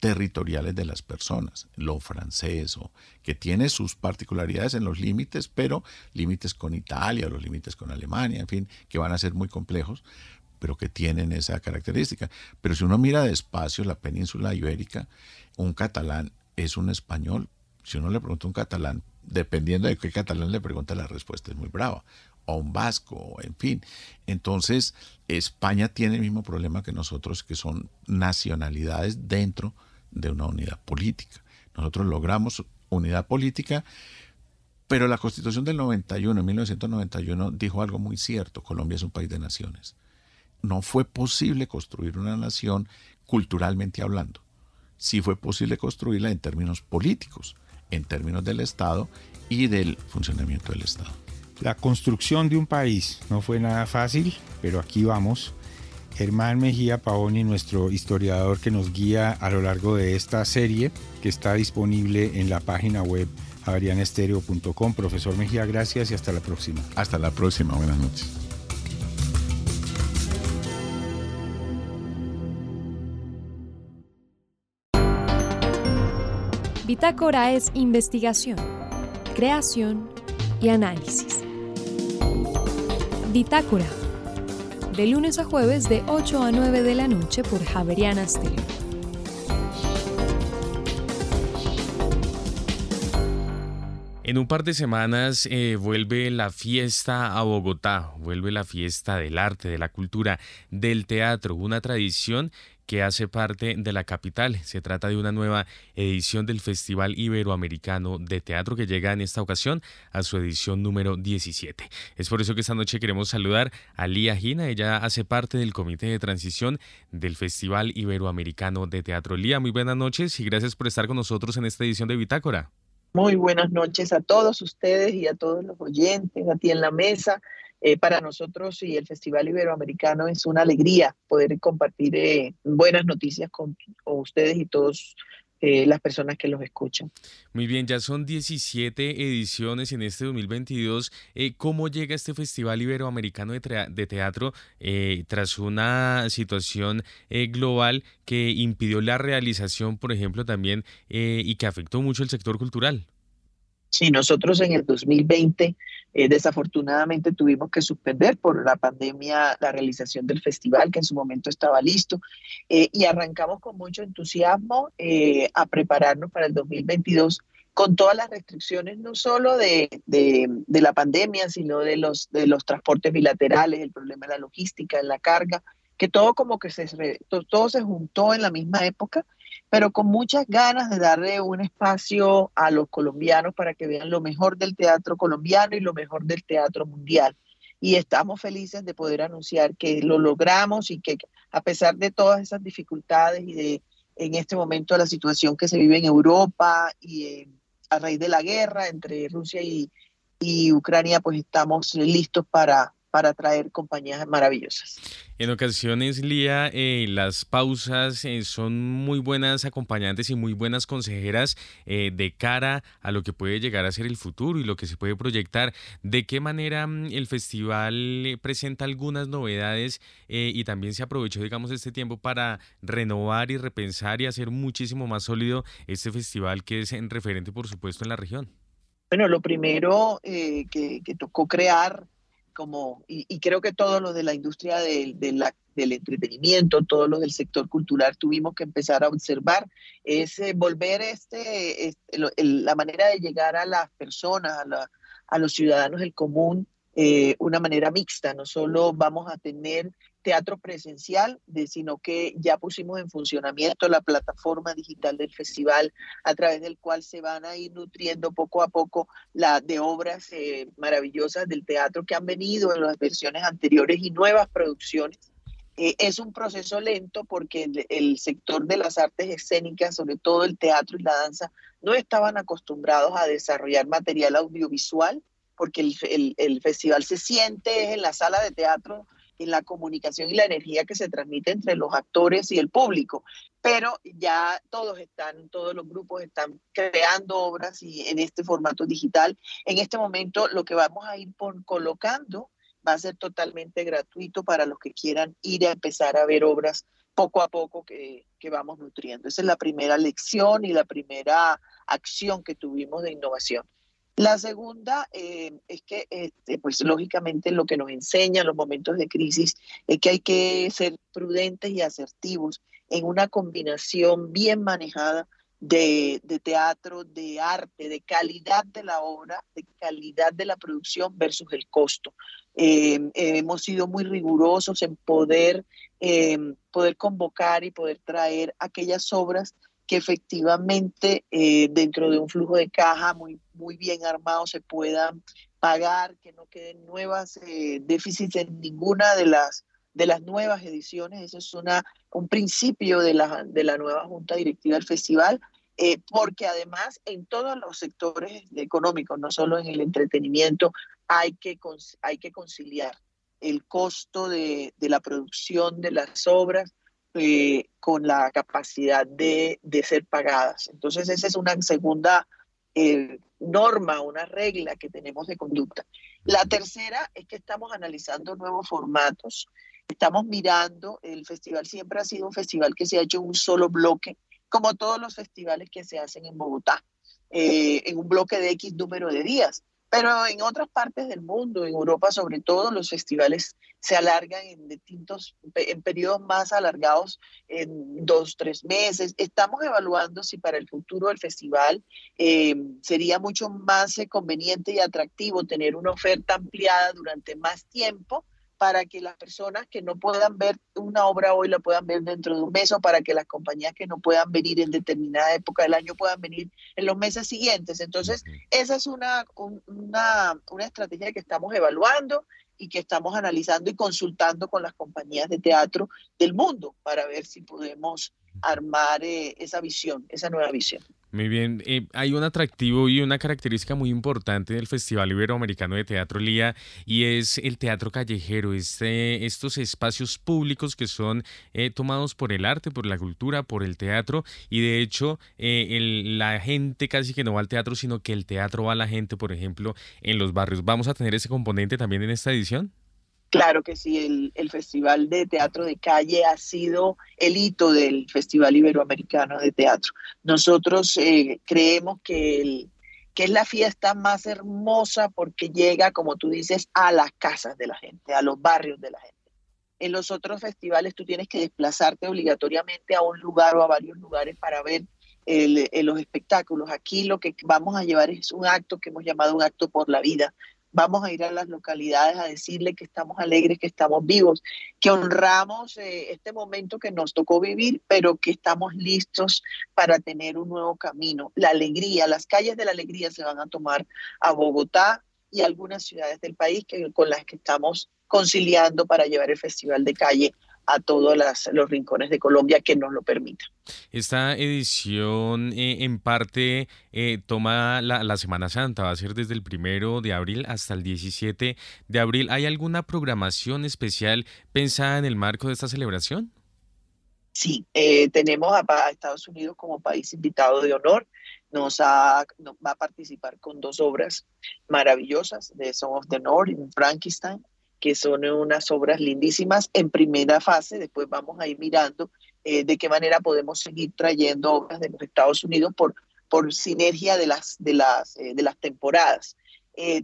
Speaker 7: territoriales de las personas, lo francés, o, que tiene sus particularidades en los límites, pero límites con Italia, los límites con Alemania, en fin, que van a ser muy complejos, pero que tienen esa característica. Pero si uno mira despacio la península ibérica, un catalán es un español. Si uno le pregunta a un catalán, dependiendo de qué catalán le pregunta, la respuesta es muy brava. O un vasco, en fin. Entonces, España tiene el mismo problema que nosotros, que son nacionalidades dentro de una unidad política. Nosotros logramos unidad política, pero la Constitución del 91, en 1991, dijo algo muy cierto. Colombia es un país de naciones no fue posible construir una nación culturalmente hablando. Sí fue posible construirla en términos políticos, en términos del Estado y del funcionamiento del Estado.
Speaker 6: La construcción de un país no fue nada fácil, pero aquí vamos. Germán Mejía Paoni, nuestro historiador que nos guía a lo largo de esta serie, que está disponible en la página web javerianestereo.com. Profesor Mejía, gracias y hasta la próxima.
Speaker 7: Hasta la próxima, buenas noches.
Speaker 2: Bitácora es investigación, creación y análisis. Bitácora. De lunes a jueves de 8 a 9 de la noche por Javeriana Stereo.
Speaker 1: En un par de semanas eh, vuelve la fiesta a Bogotá, vuelve la fiesta del arte, de la cultura, del teatro, una tradición que hace parte de la capital. Se trata de una nueva edición del Festival Iberoamericano de Teatro que llega en esta ocasión a su edición número 17. Es por eso que esta noche queremos saludar a Lía Gina. Ella hace parte del comité de transición del Festival Iberoamericano de Teatro. Lía, muy buenas noches y gracias por estar con nosotros en esta edición de Bitácora.
Speaker 8: Muy buenas noches a todos ustedes y a todos los oyentes, a ti en la mesa eh, para nosotros y el Festival Iberoamericano es una alegría poder compartir eh, buenas noticias con, ustedes y todas eh, las personas que los escuchan.
Speaker 1: Muy bien, ya son 17 ediciones en este 2022. ¿Cómo llega este Festival Iberoamericano de, Teatro tras una situación global que impidió la realización, por ejemplo, también y que afectó mucho el sector cultural?
Speaker 8: Sí, nosotros en el 2020 eh, desafortunadamente tuvimos que suspender por la pandemia la realización del festival, que en su momento estaba listo, eh, y arrancamos con mucho entusiasmo eh, a prepararnos para el 2022 con todas las restricciones, no solo de, de, de, la pandemia, sino de los, de los transportes bilaterales, el problema de la logística, de la carga, que todo como que se, todo se juntó en la misma época pero con muchas ganas de darle un espacio a los colombianos para que vean lo mejor del teatro colombiano y lo mejor del teatro mundial. Y estamos felices de poder anunciar que lo logramos y que a pesar de todas esas dificultades y de en este momento la situación que se vive en Europa y eh, a raíz de la guerra entre Rusia y, y Ucrania, pues estamos listos para, para traer compañías maravillosas.
Speaker 1: En ocasiones, Lía, eh, las pausas eh, son muy buenas acompañantes y muy buenas consejeras eh, de cara a lo que puede llegar a ser el futuro y lo que se puede proyectar. ¿De qué manera mm, el festival presenta algunas novedades y también se aprovechó, digamos, este tiempo para renovar y repensar y hacer muchísimo más sólido este festival que es en referente, por supuesto, en la región?
Speaker 8: Bueno, lo primero que, que tocó crear como, y, creo que todos los de la industria del entretenimiento, todos los del sector cultural tuvimos que empezar a observar, es eh, volver este, la manera de llegar a las personas, a, a los ciudadanos del común, eh, una manera mixta, no solo vamos a tener teatro presencial, sino que ya pusimos en funcionamiento la plataforma digital del festival a través del cual se van a ir nutriendo poco a poco la, de obras eh, maravillosas del teatro que han venido en las versiones anteriores y nuevas producciones. Eh, es un proceso lento porque el, sector de las artes escénicas, sobre todo el teatro y la danza, no estaban acostumbrados a desarrollar material audiovisual porque el, el festival se siente en la sala de teatro en la comunicación y la energía que se transmite entre los actores y el público. Pero ya todos están, todos los grupos están creando obras y en este formato digital. En este momento lo que vamos a ir colocando va a ser totalmente gratuito para los que quieran ir a empezar a ver obras poco a poco que, que vamos nutriendo. Esa es la primera lección y la primera acción que tuvimos de innovación. La segunda eh, es que, este, pues lógicamente lo que nos enseña en los momentos de crisis es que hay que ser prudentes y asertivos en una combinación bien manejada de, teatro, de arte, de calidad de la obra, de calidad de la producción versus el costo. Eh, hemos sido muy rigurosos en poder, eh, poder convocar y poder traer aquellas obras que efectivamente eh, dentro de un flujo de caja muy, muy bien armado se puedan pagar, que no queden nuevas eh, déficits en ninguna de las, de las nuevas ediciones. Eso es una, un principio de la, de la nueva Junta Directiva del Festival, eh, porque además en todos los sectores económicos, no solo en el entretenimiento, hay que, hay que conciliar el costo de, de la producción de las obras eh, con la capacidad de, ser pagadas. Entonces, esa es una segunda eh, norma, una regla que tenemos de conducta. La tercera es que estamos analizando nuevos formatos. Estamos mirando, el festival siempre ha sido un festival que se ha hecho en un solo bloque, como todos los festivales que se hacen en Bogotá, eh, en un bloque de X número de días. Pero en otras partes del mundo, en Europa sobre todo, los festivales se alargan en distintos, en periodos más alargados, en dos, tres meses. Estamos evaluando si para el futuro del festival eh, sería mucho más eh, conveniente y atractivo tener una oferta ampliada durante más tiempo para que las personas que no puedan ver una obra hoy la puedan ver dentro de un mes o para que las compañías que no puedan venir en determinada época del año puedan venir en los meses siguientes. Entonces, esa es una, una, una estrategia que estamos evaluando y que estamos analizando y consultando con las compañías de teatro del mundo para ver si podemos armar eh, esa visión, esa nueva visión.
Speaker 1: Muy bien, eh, hay un atractivo y una característica muy importante del Festival Iberoamericano de Teatro Lía y es el teatro callejero, este, estos espacios públicos que son eh, tomados por el arte, por la cultura, por el teatro y de hecho la gente casi que no va al teatro, sino que el teatro va a la gente, por ejemplo, en los barrios. ¿Vamos a tener ese componente también en esta edición?
Speaker 8: Claro que sí, el, Festival de Teatro de Calle ha sido el hito del Festival Iberoamericano de Teatro. Nosotros eh, creemos que, que es la fiesta más hermosa porque llega, como tú dices, a las casas de la gente, a los barrios de la gente. En los otros festivales tú tienes que desplazarte obligatoriamente a un lugar o a varios lugares para ver los espectáculos. Aquí lo que vamos a llevar es un acto que hemos llamado un acto por la vida, vamos a ir a las localidades a decirle que estamos alegres, que estamos vivos, que honramos eh, este momento que nos tocó vivir, pero que estamos listos para tener un nuevo camino. La alegría, las calles de la alegría se van a tomar a Bogotá y algunas ciudades del país que, con las que estamos conciliando para llevar el Festival de Calle a todos los rincones de Colombia que nos lo permitan.
Speaker 1: Esta edición eh, en parte eh, toma la, la, Semana Santa, va a ser desde el primero de abril hasta el 17 de abril. ¿Hay alguna programación especial pensada en el marco de esta celebración?
Speaker 8: Sí, eh, tenemos a, Estados Unidos como país invitado de honor. Nos, va a participar con dos obras maravillosas de Song of the North en Frankenstein, que son unas obras lindísimas en primera fase. Después vamos a ir mirando eh, de qué manera podemos seguir trayendo obras de los Estados Unidos por, por sinergia de las, de las, eh, de las temporadas.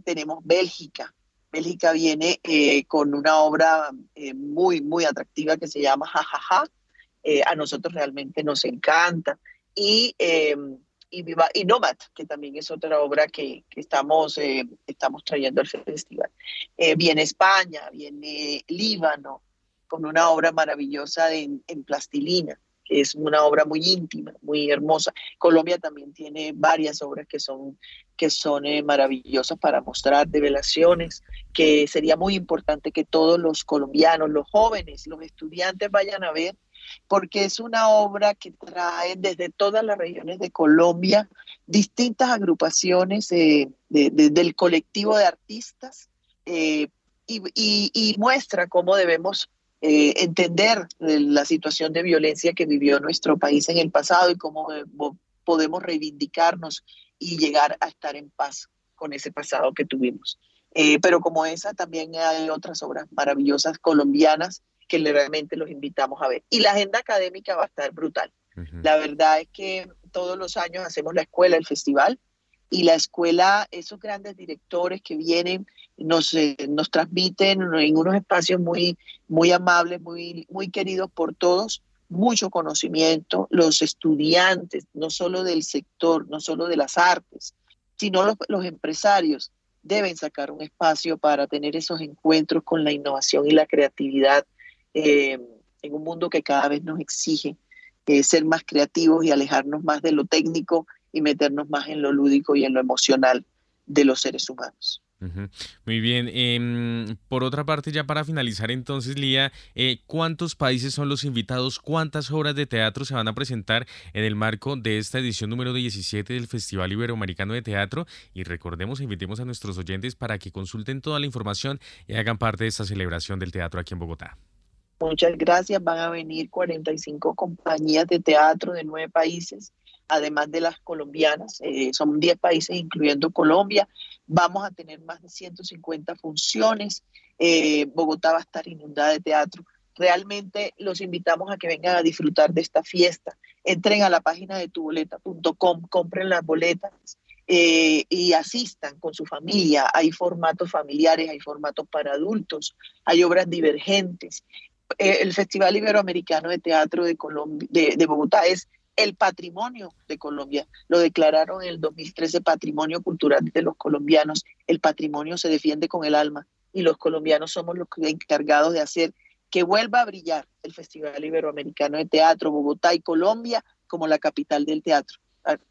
Speaker 8: tenemos Bélgica. Bélgica viene con una obra muy, muy atractiva que se llama Jajaja. Ja, ja, eh, a nosotros realmente nos encanta. Y, eh, y, Viva, y Nomad, que también es otra obra que, que estamos, eh, estamos trayendo al festival. viene España, viene Líbano, con una obra maravillosa en, en plastilina que es una obra muy íntima, muy hermosa. Colombia también tiene varias obras que son, que son maravillosas para mostrar, revelaciones, que sería muy importante que todos los colombianos, los jóvenes, los estudiantes vayan a ver porque es una obra que trae desde todas las regiones de Colombia distintas agrupaciones del colectivo de artistas eh, y, muestra cómo debemos eh, entender la situación de violencia que vivió nuestro país en el pasado y cómo eh, podemos reivindicarnos y llegar a estar en paz con ese pasado que tuvimos. pero como esa, también hay otras obras maravillosas colombianas que realmente los invitamos a ver. Y la agenda académica va a estar brutal. La verdad es que todos los años hacemos la escuela, el festival, y la escuela, esos grandes directores que vienen, nos, eh, nos transmiten en unos espacios muy, muy amables, muy, muy queridos por todos, mucho conocimiento, los estudiantes, no solo del sector, no solo de las artes, sino los, los empresarios deben sacar un espacio para tener esos encuentros con la innovación y la creatividad eh, en un mundo que cada vez nos exige eh, ser más creativos y alejarnos más de lo técnico y meternos más en lo lúdico y en lo emocional de los seres humanos.
Speaker 1: Muy bien. Em, por otra parte, ya para finalizar entonces, Lía, eh, ¿cuántos países son los invitados? ¿Cuántas obras de teatro se van a presentar en el marco de esta edición número 17 del Festival Iberoamericano de Teatro? Y recordemos, invitemos a nuestros oyentes para que consulten toda la información y hagan parte de esta celebración del teatro aquí en Bogotá.
Speaker 8: Muchas gracias. Van a venir 45 compañías de teatro de nueve países, además de las colombianas. Eh, son 10 países, incluyendo Colombia. Vamos a tener más de 150 funciones. Eh, Bogotá va a estar inundada de teatro. Realmente los invitamos a que vengan a disfrutar de esta fiesta. Entren a la página de tuboleta.com, compren las boletas. Eh, y asistan con su familia. Hay formatos familiares, hay formatos para adultos, hay obras divergentes. Eh, el Festival Iberoamericano de Teatro de, Colombia, de, Bogotá es el patrimonio de Colombia. Lo declararon en el 2013 Patrimonio Cultural de los colombianos. El patrimonio se defiende con el alma y los colombianos somos los encargados de hacer que vuelva a brillar el Festival Iberoamericano de Teatro Bogotá y Colombia como la capital del teatro.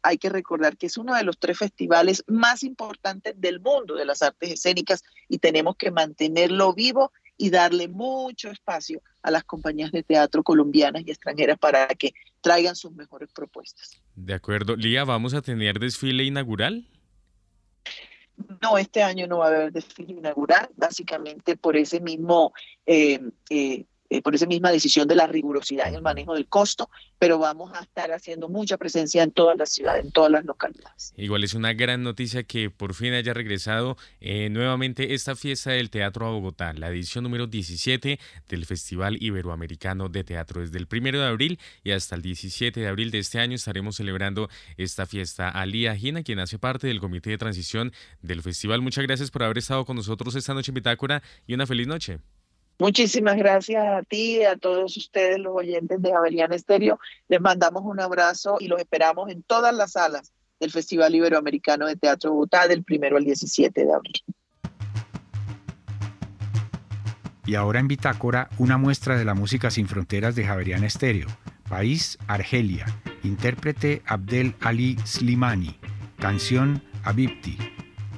Speaker 8: Hay que recordar que es uno de los tres festivales más importantes del mundo de las artes escénicas y tenemos que mantenerlo vivo y darle mucho espacio a las compañías de teatro colombianas y extranjeras para que traigan sus mejores propuestas.
Speaker 1: De acuerdo. Lía, ¿vamos a tener desfile inaugural?
Speaker 8: No, este año no va a haber desfile inaugural, básicamente por ese mismo eh, eh, eh, por esa misma decisión de la rigurosidad en el manejo del costo, pero vamos a estar haciendo mucha presencia en todas las ciudades, en todas las localidades.
Speaker 1: Igual es una gran noticia que por fin haya regresado eh, nuevamente esta fiesta del Teatro a Bogotá, la edición número 17 del Festival Iberoamericano de Teatro. Desde el 1 de abril y hasta el 17 de abril de este año estaremos celebrando esta fiesta. Alía Gina, quien hace parte del comité de transición del festival, muchas gracias por haber estado con nosotros esta noche en Bitácora y una feliz noche.
Speaker 8: Muchísimas gracias a ti y a todos ustedes, los oyentes de Javeriana Estéreo. Les mandamos un abrazo y los esperamos en todas las salas del Festival Iberoamericano de Teatro Bogotá del primero al 17 de abril.
Speaker 6: Y ahora en Bitácora, una muestra de la música sin fronteras de Javeriana Estéreo. País, Argelia. Intérprete Abdel Ali Slimani. Canción Abibti.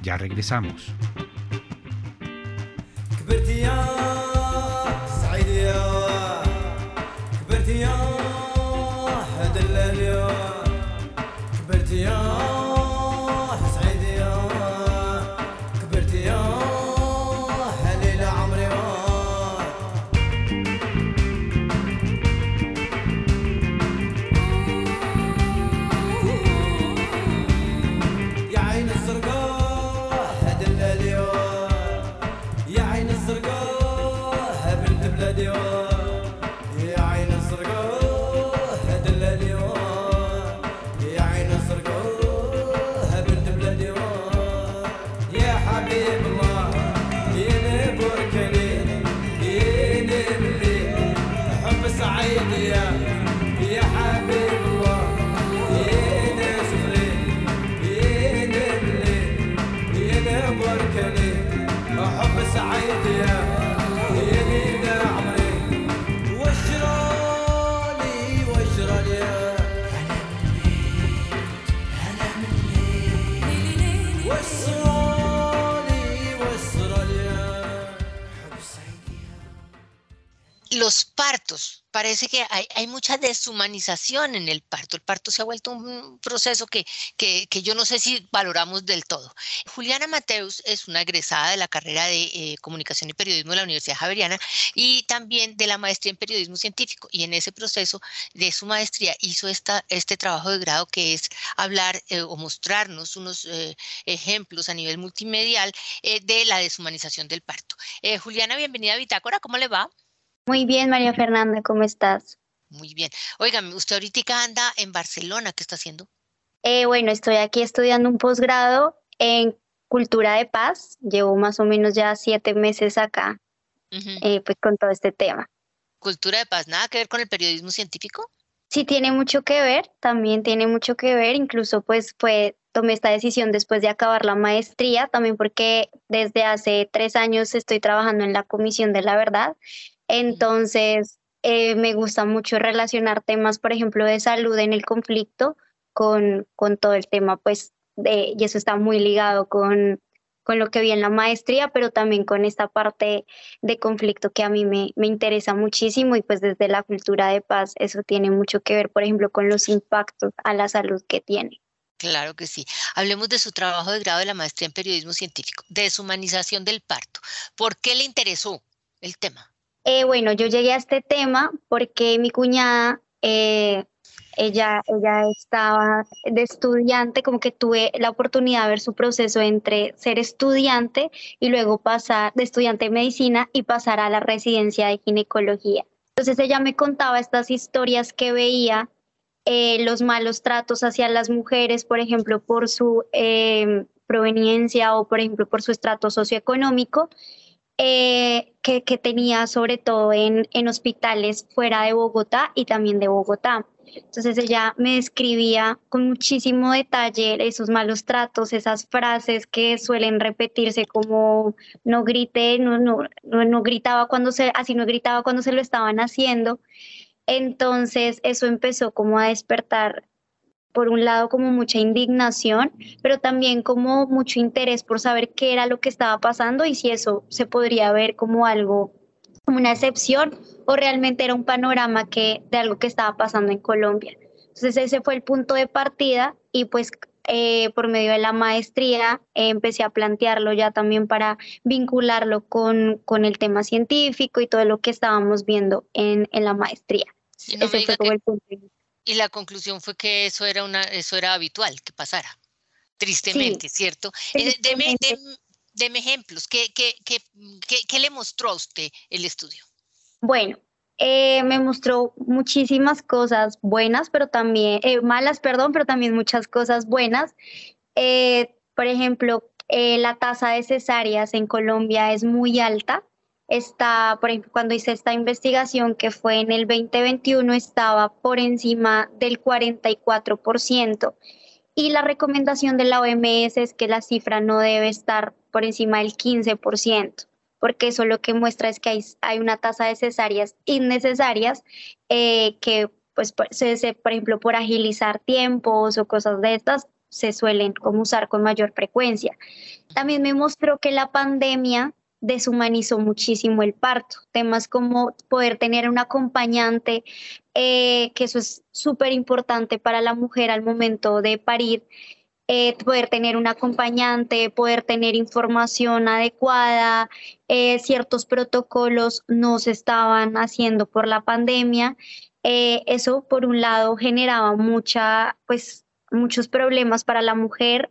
Speaker 6: Ya regresamos.
Speaker 5: Parece que hay, mucha deshumanización en el parto. El parto se ha vuelto un proceso que, que, yo no sé si valoramos del todo. Juliana Mateus es una egresada de la carrera de eh, Comunicación y Periodismo de la Universidad Javeriana y también de la maestría en Periodismo Científico. Y en ese proceso de su maestría hizo esta, este trabajo de grado que es hablar eh, o mostrarnos unos eh, ejemplos a nivel multimedial de la deshumanización del parto. Juliana, bienvenida a Bitácora, ¿cómo le va?
Speaker 9: Muy bien, María Fernanda, ¿cómo estás?
Speaker 5: Muy bien. Oigan, usted ahorita anda en Barcelona, ¿qué está haciendo?
Speaker 9: Eh, bueno, estoy aquí estudiando un posgrado en cultura de paz. Llevo más o menos ya siete meses acá, eh, pues con todo este tema.
Speaker 5: Cultura de paz, nada que ver con el periodismo científico.
Speaker 9: Sí, tiene mucho que ver, también tiene mucho que ver, incluso pues fue, tomé esta decisión después de acabar la maestría, también porque desde hace tres años estoy trabajando en la Comisión de la Verdad entonces, eh, me gusta mucho relacionar temas, por ejemplo, de salud en el conflicto con, con todo el tema, pues, de, y eso está muy ligado con, con lo que vi en la maestría, pero también con esta parte de conflicto que a mí me, me, interesa muchísimo y pues desde la cultura de paz eso tiene mucho que ver, por ejemplo, con los impactos a la salud que tiene.
Speaker 5: Claro que sí. Hablemos de su trabajo de grado de la maestría en periodismo científico, deshumanización del parto. ¿Por qué le interesó el tema?
Speaker 9: Eh, bueno, yo llegué a este tema porque mi cuñada, eh, ella, ella estaba de estudiante, como que tuve la oportunidad de ver su proceso entre ser estudiante y luego pasar de estudiante de medicina y pasar a la residencia de ginecología. Entonces ella me contaba estas historias que veía, eh, los malos tratos hacia las mujeres, por ejemplo, por su proveniencia o, por ejemplo, por su estrato socioeconómico eh, que, tenía sobre todo en, en hospitales fuera de Bogotá y también de Bogotá. Entonces ella me describía con muchísimo detalle esos malos tratos, esas frases que suelen repetirse como no grite, no, no, no, gritaba cuando se, así no gritaba cuando se lo estaban haciendo. Entonces eso empezó como a despertar por un lado como mucha indignación, pero también como mucho interés por saber qué era lo que estaba pasando y si eso se podría ver como algo, como una excepción o realmente era un panorama que, de algo que estaba pasando en Colombia. Entonces ese fue el punto de partida y pues eh, por medio de la maestría eh, empecé a plantearlo ya también para vincularlo con, con, el tema científico y todo lo que estábamos viendo en, en la maestría. ese fue como el punto
Speaker 5: y la conclusión fue que eso era, una, eso era habitual que pasara, tristemente, ¿cierto? Eh, deme, ejemplos, ¿Qué, qué, qué, le mostró a usted el estudio?
Speaker 9: Bueno, eh, me mostró muchísimas cosas buenas, pero también, eh, malas, perdón, pero también muchas cosas buenas. por ejemplo, la tasa de cesáreas en Colombia es muy alta está, por ejemplo, cuando hice esta investigación que fue en el 2021, estaba por encima del 44%. Y la recomendación de la OMS es que la cifra no debe estar por encima del 15%, porque eso lo que muestra es que hay, hay una tasa de cesáreas innecesarias eh, que, pues, por, por ejemplo, por agilizar tiempos o cosas de estas, se suelen usar con mayor frecuencia. También me mostró que la pandemia deshumanizó muchísimo el parto. Temas como poder tener un acompañante, eh, que eso es súper importante para la mujer al momento de parir, eh, poder tener un acompañante, poder tener información adecuada, eh, ciertos protocolos no se estaban haciendo por la pandemia. eso, por un lado, generaba mucha, pues, muchos problemas para la mujer,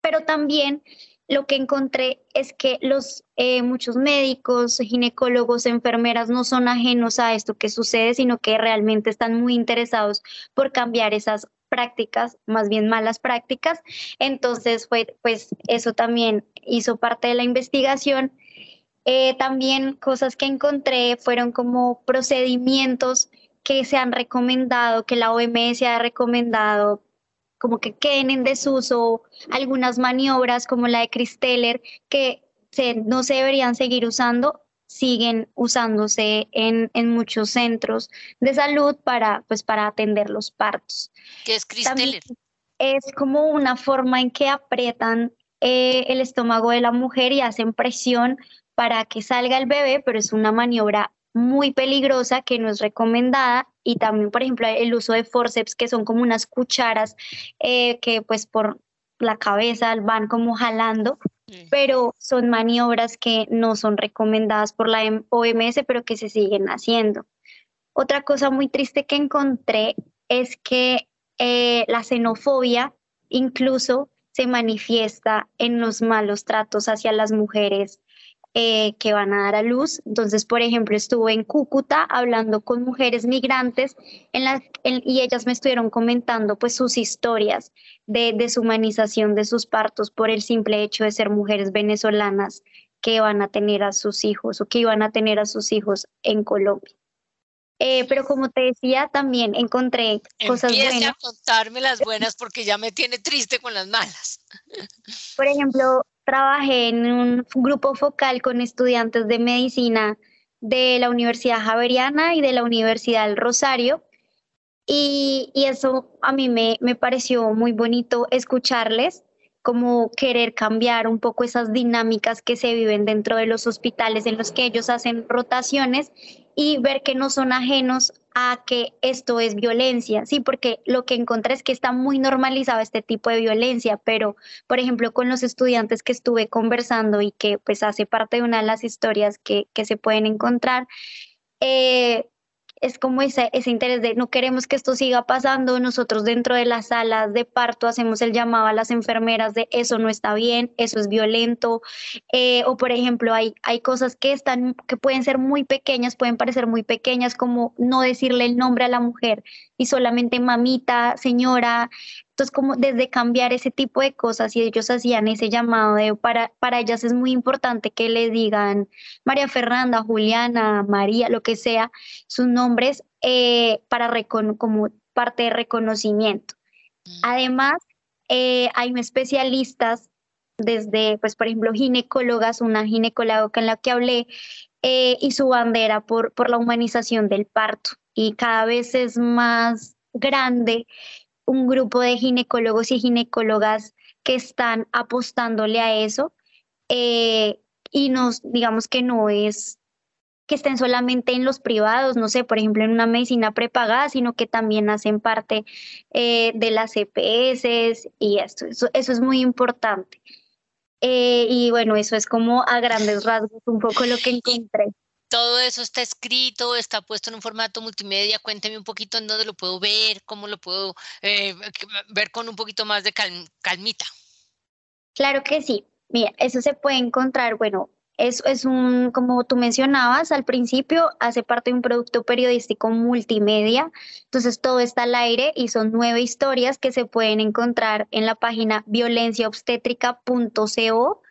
Speaker 9: pero también lo que encontré es que los eh, muchos médicos, ginecólogos, enfermeras no son ajenos a esto que sucede, sino que realmente están muy interesados por cambiar esas prácticas, más bien malas prácticas. Entonces, fue, pues eso también hizo parte de la investigación. Eh, también cosas que encontré fueron como procedimientos que se han recomendado, que la OMS ha recomendado como que queden en desuso, algunas maniobras como la de Christeller que no se deberían seguir usando, siguen usándose en, muchos centros de salud para, pues, para atender los partos.
Speaker 5: ¿Qué es Christeller?
Speaker 9: Es como una forma en que aprietan eh, el estómago de la mujer y hacen presión para que salga el bebé, pero es una maniobra muy peligrosa que no es recomendada y también, por ejemplo, el uso de forceps, que son como unas cucharas eh, que pues por la cabeza van como jalando, pero son maniobras que no son recomendadas por la OMS, pero que se siguen haciendo. Otra cosa muy triste que encontré es que eh, la xenofobia incluso se manifiesta en los malos tratos hacia las mujeres eh, que van a dar a luz. Entonces, por ejemplo, estuve en Cúcuta hablando con mujeres migrantes en la, y ellas me estuvieron comentando pues sus historias de deshumanización de sus partos por el simple hecho de ser mujeres venezolanas que van a tener a sus hijos o que iban a tener a sus hijos en Colombia. Eh, pero como te decía, también encontré cosas buenas. a
Speaker 5: contarme las buenas porque ya me tiene triste con las malas.
Speaker 9: Por ejemplo, trabajé en un grupo focal con estudiantes de medicina de la Universidad Javeriana y de la Universidad del Rosario. Y, eso a mí me, me pareció muy bonito escucharles, como querer cambiar un poco esas dinámicas que se viven dentro de los hospitales en los que ellos hacen rotaciones y ver que no son ajenos a que esto es violencia, sí, porque lo que encontré es que está muy normalizado este tipo de violencia, pero por ejemplo con los estudiantes que estuve conversando y que pues hace parte de una de las historias que, que se pueden encontrar, eh, es como ese, ese interés de no queremos que esto siga pasando, nosotros dentro de las salas de parto hacemos el llamado a las enfermeras de eso no está bien, eso es violento, eh, o por ejemplo hay, hay cosas que, están, que pueden ser muy pequeñas, pueden parecer muy pequeñas, como no decirle el nombre a la mujer y solamente mamita, señora, entonces, como desde cambiar ese tipo de cosas y ellos hacían ese llamado de para, para ellas es muy importante que le digan María Fernanda, Juliana, María, lo que sea, sus nombres eh, para como parte de reconocimiento. Mm. Además, eh, hay especialistas desde, pues, por ejemplo, ginecólogas, una ginecóloga con la que hablé, eh, y su bandera por, por la humanización del parto. Y cada vez es más grande un grupo de ginecólogos y ginecólogas que están apostándole a eso eh, y nos, digamos que no es que estén solamente en los privados, no sé, por ejemplo, en una medicina prepagada, sino que también hacen parte eh, de las EPS y esto, eso, es muy importante. Eh, y bueno, eso es como a grandes rasgos un poco lo que encontré
Speaker 5: todo eso está escrito, está puesto en un formato multimedia. Cuénteme un poquito en dónde lo puedo ver, cómo lo puedo eh, ver con un poquito más de calmita.
Speaker 9: Claro que sí. Mira, eso se puede encontrar, bueno, es, es un, como tú mencionabas al principio, hace parte de un producto periodístico multimedia. Entonces todo está al aire y son nueve historias que se pueden encontrar en la página violenciaobstétrica.co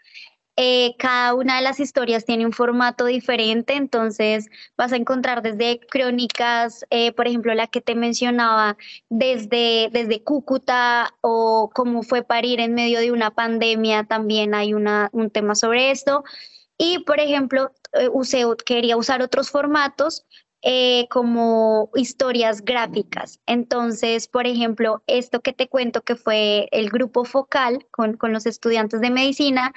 Speaker 9: eh, cada una de las historias tiene un formato diferente, entonces vas a encontrar desde crónicas, eh, por ejemplo, la que te mencionaba, desde, desde Cúcuta o cómo fue parir en medio de una pandemia, también hay una, un tema sobre esto. Y, por ejemplo, eh, quería usar otros formatos, como historias gráficas. Entonces, por ejemplo, esto que te cuento que fue el grupo focal con, con, los estudiantes de medicina,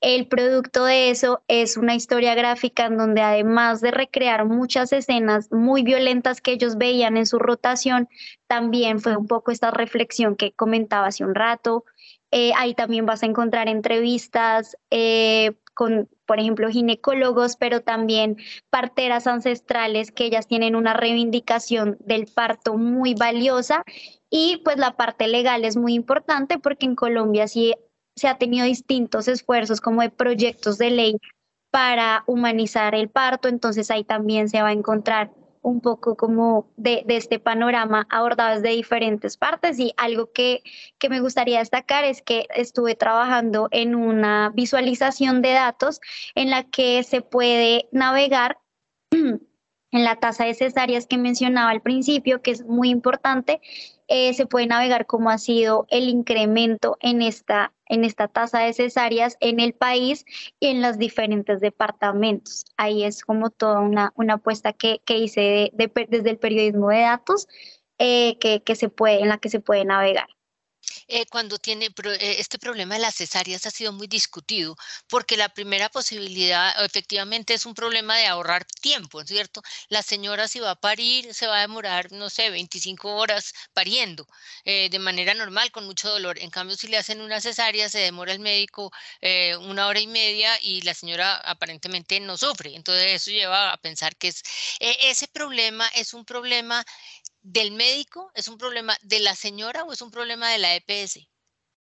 Speaker 9: el producto de eso es una historia gráfica en donde además de recrear muchas escenas muy violentas que ellos veían en su rotación, también fue un poco esta reflexión que comentaba hace un rato. Eh, ahí también vas a encontrar entrevistas eh, con, por ejemplo, ginecólogos, pero también parteras ancestrales que ellas tienen una reivindicación del parto muy valiosa. Y pues la parte legal es muy importante porque en Colombia sí se ha tenido distintos esfuerzos como de proyectos de ley para humanizar el parto, entonces ahí también se va a encontrar un poco como de, este panorama abordado desde diferentes partes y algo que, que me gustaría destacar es que estuve trabajando en una visualización de datos en la que se puede navegar en la tasa de cesáreas que mencionaba al principio, que es muy importante, eh, se puede navegar cómo ha sido el incremento en esta, en esta tasa de cesáreas en el país y en los diferentes departamentos. Ahí es como toda una, una apuesta que, que hice desde el periodismo de datos eh, que, que se puede, en la que se puede navegar.
Speaker 5: Eh, cuando tiene eh, este problema de las cesáreas ha sido muy discutido, porque la primera posibilidad efectivamente es un problema de ahorrar tiempo, ¿cierto? La señora si va a parir se va a demorar, no sé, 25 horas pariendo eh, de manera normal, con mucho dolor. En cambio, si le hacen una cesárea, se demora el médico una hora y media y la señora aparentemente no sufre. Entonces eso lleva a pensar que es, ese problema es un problema del médico? ¿Es un problema de la señora o es un problema de la EPS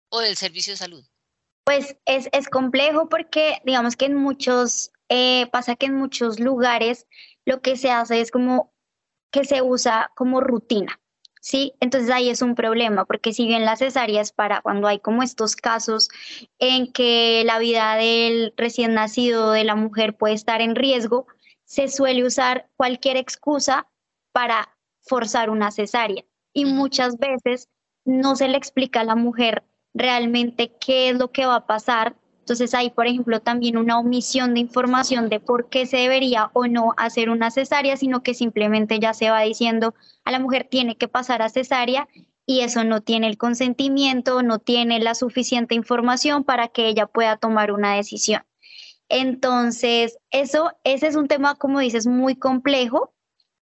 Speaker 5: o del servicio de salud?
Speaker 9: Pues es, es complejo porque digamos que en muchos, eh, pasa que en muchos lugares lo que se hace es como que se usa como rutina. ¿sí? Entonces ahí es un problema, porque si bien la cesárea es para cuando hay como estos casos en que la vida del recién nacido de la mujer puede estar en riesgo, se suele usar cualquier excusa para forzar una cesárea. Y muchas veces no se le explica a la mujer realmente qué es lo que va a pasar. Entonces hay, por ejemplo, también una omisión de información de por qué se debería o no hacer una cesárea, sino que simplemente ya se va diciendo a la mujer tiene que pasar a cesárea y eso no tiene el consentimiento, no tiene la suficiente información para que ella pueda tomar una decisión. Entonces, eso, ese es un tema, como dices, muy complejo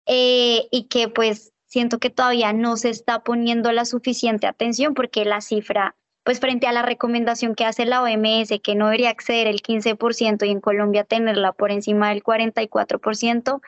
Speaker 9: eh, y que pues siento que todavía no se está poniendo la suficiente atención porque la cifra, pues frente a la recomendación que hace la OMS, que no debería exceder el 15% y en Colombia tenerla por encima del 44%,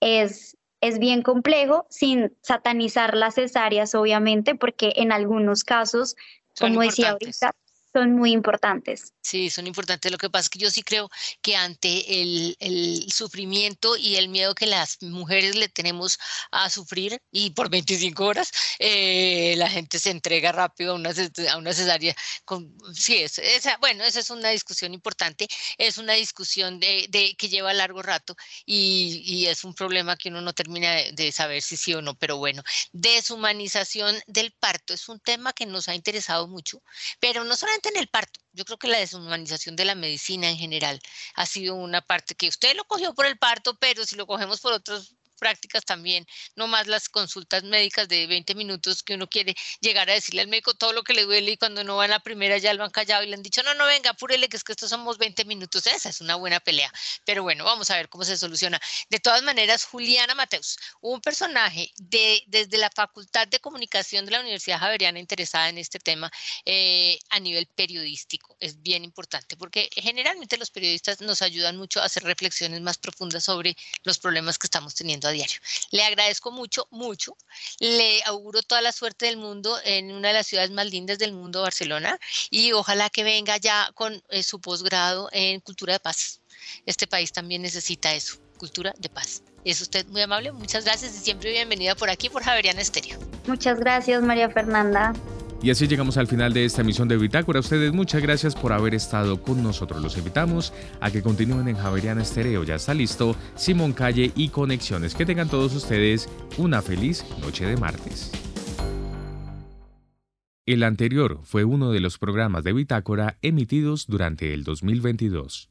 Speaker 9: es, es bien complejo, sin satanizar las cesáreas, obviamente, porque en algunos casos, como decía ahorita, son muy importantes.
Speaker 5: Sí, son importantes. Lo que pasa es que yo sí creo que ante el, el, sufrimiento y el miedo que las mujeres le tenemos a sufrir y por 25 horas, eh, la gente se entrega rápido a una, a una cesárea. Con, sí, es, esa, bueno, esa es una discusión importante, es una discusión de, de que lleva largo rato y, y, es un problema que uno no termina de, de saber si sí o no, pero bueno, deshumanización del parto es un tema que nos ha interesado mucho, pero no solamente en el parto, yo creo que la deshumanización de la medicina en general ha sido una parte que usted lo cogió por el parto, pero si lo cogemos por otros prácticas también, no más las consultas médicas de 20 minutos que uno quiere llegar a decirle al médico todo lo que le duele y cuando no va en la primera ya lo han callado y le han dicho, no, no, venga, apúrele que es que estos somos 20 minutos. Esa es una buena pelea. Pero bueno, vamos a ver cómo se soluciona. De todas maneras, Juliana Mateus, un personaje de, desde la Facultad de Comunicación de la Universidad Javeriana interesada en este tema eh, a nivel periodístico. Es bien importante porque generalmente los periodistas nos ayudan mucho a hacer reflexiones más profundas sobre los problemas que estamos teniendo a diario. Le agradezco mucho, mucho. Le auguro toda la suerte del mundo en una de las ciudades más lindas del mundo, Barcelona, y ojalá que venga ya con eh, su posgrado en cultura de paz. Este país también necesita eso, cultura de paz. Es usted muy amable, muchas gracias y siempre bienvenida por aquí por Javeriana Estéreo.
Speaker 9: Muchas gracias, María Fernanda.
Speaker 1: Y así llegamos al final de esta emisión de Bitácora. Ustedes muchas gracias por haber estado con nosotros. Los invitamos a que continúen en Javeriana Estereo. Ya está listo Simón Calle y Conexiones. Que tengan todos ustedes una feliz noche de martes. El anterior fue uno de los programas de Bitácora emitidos durante el 2022.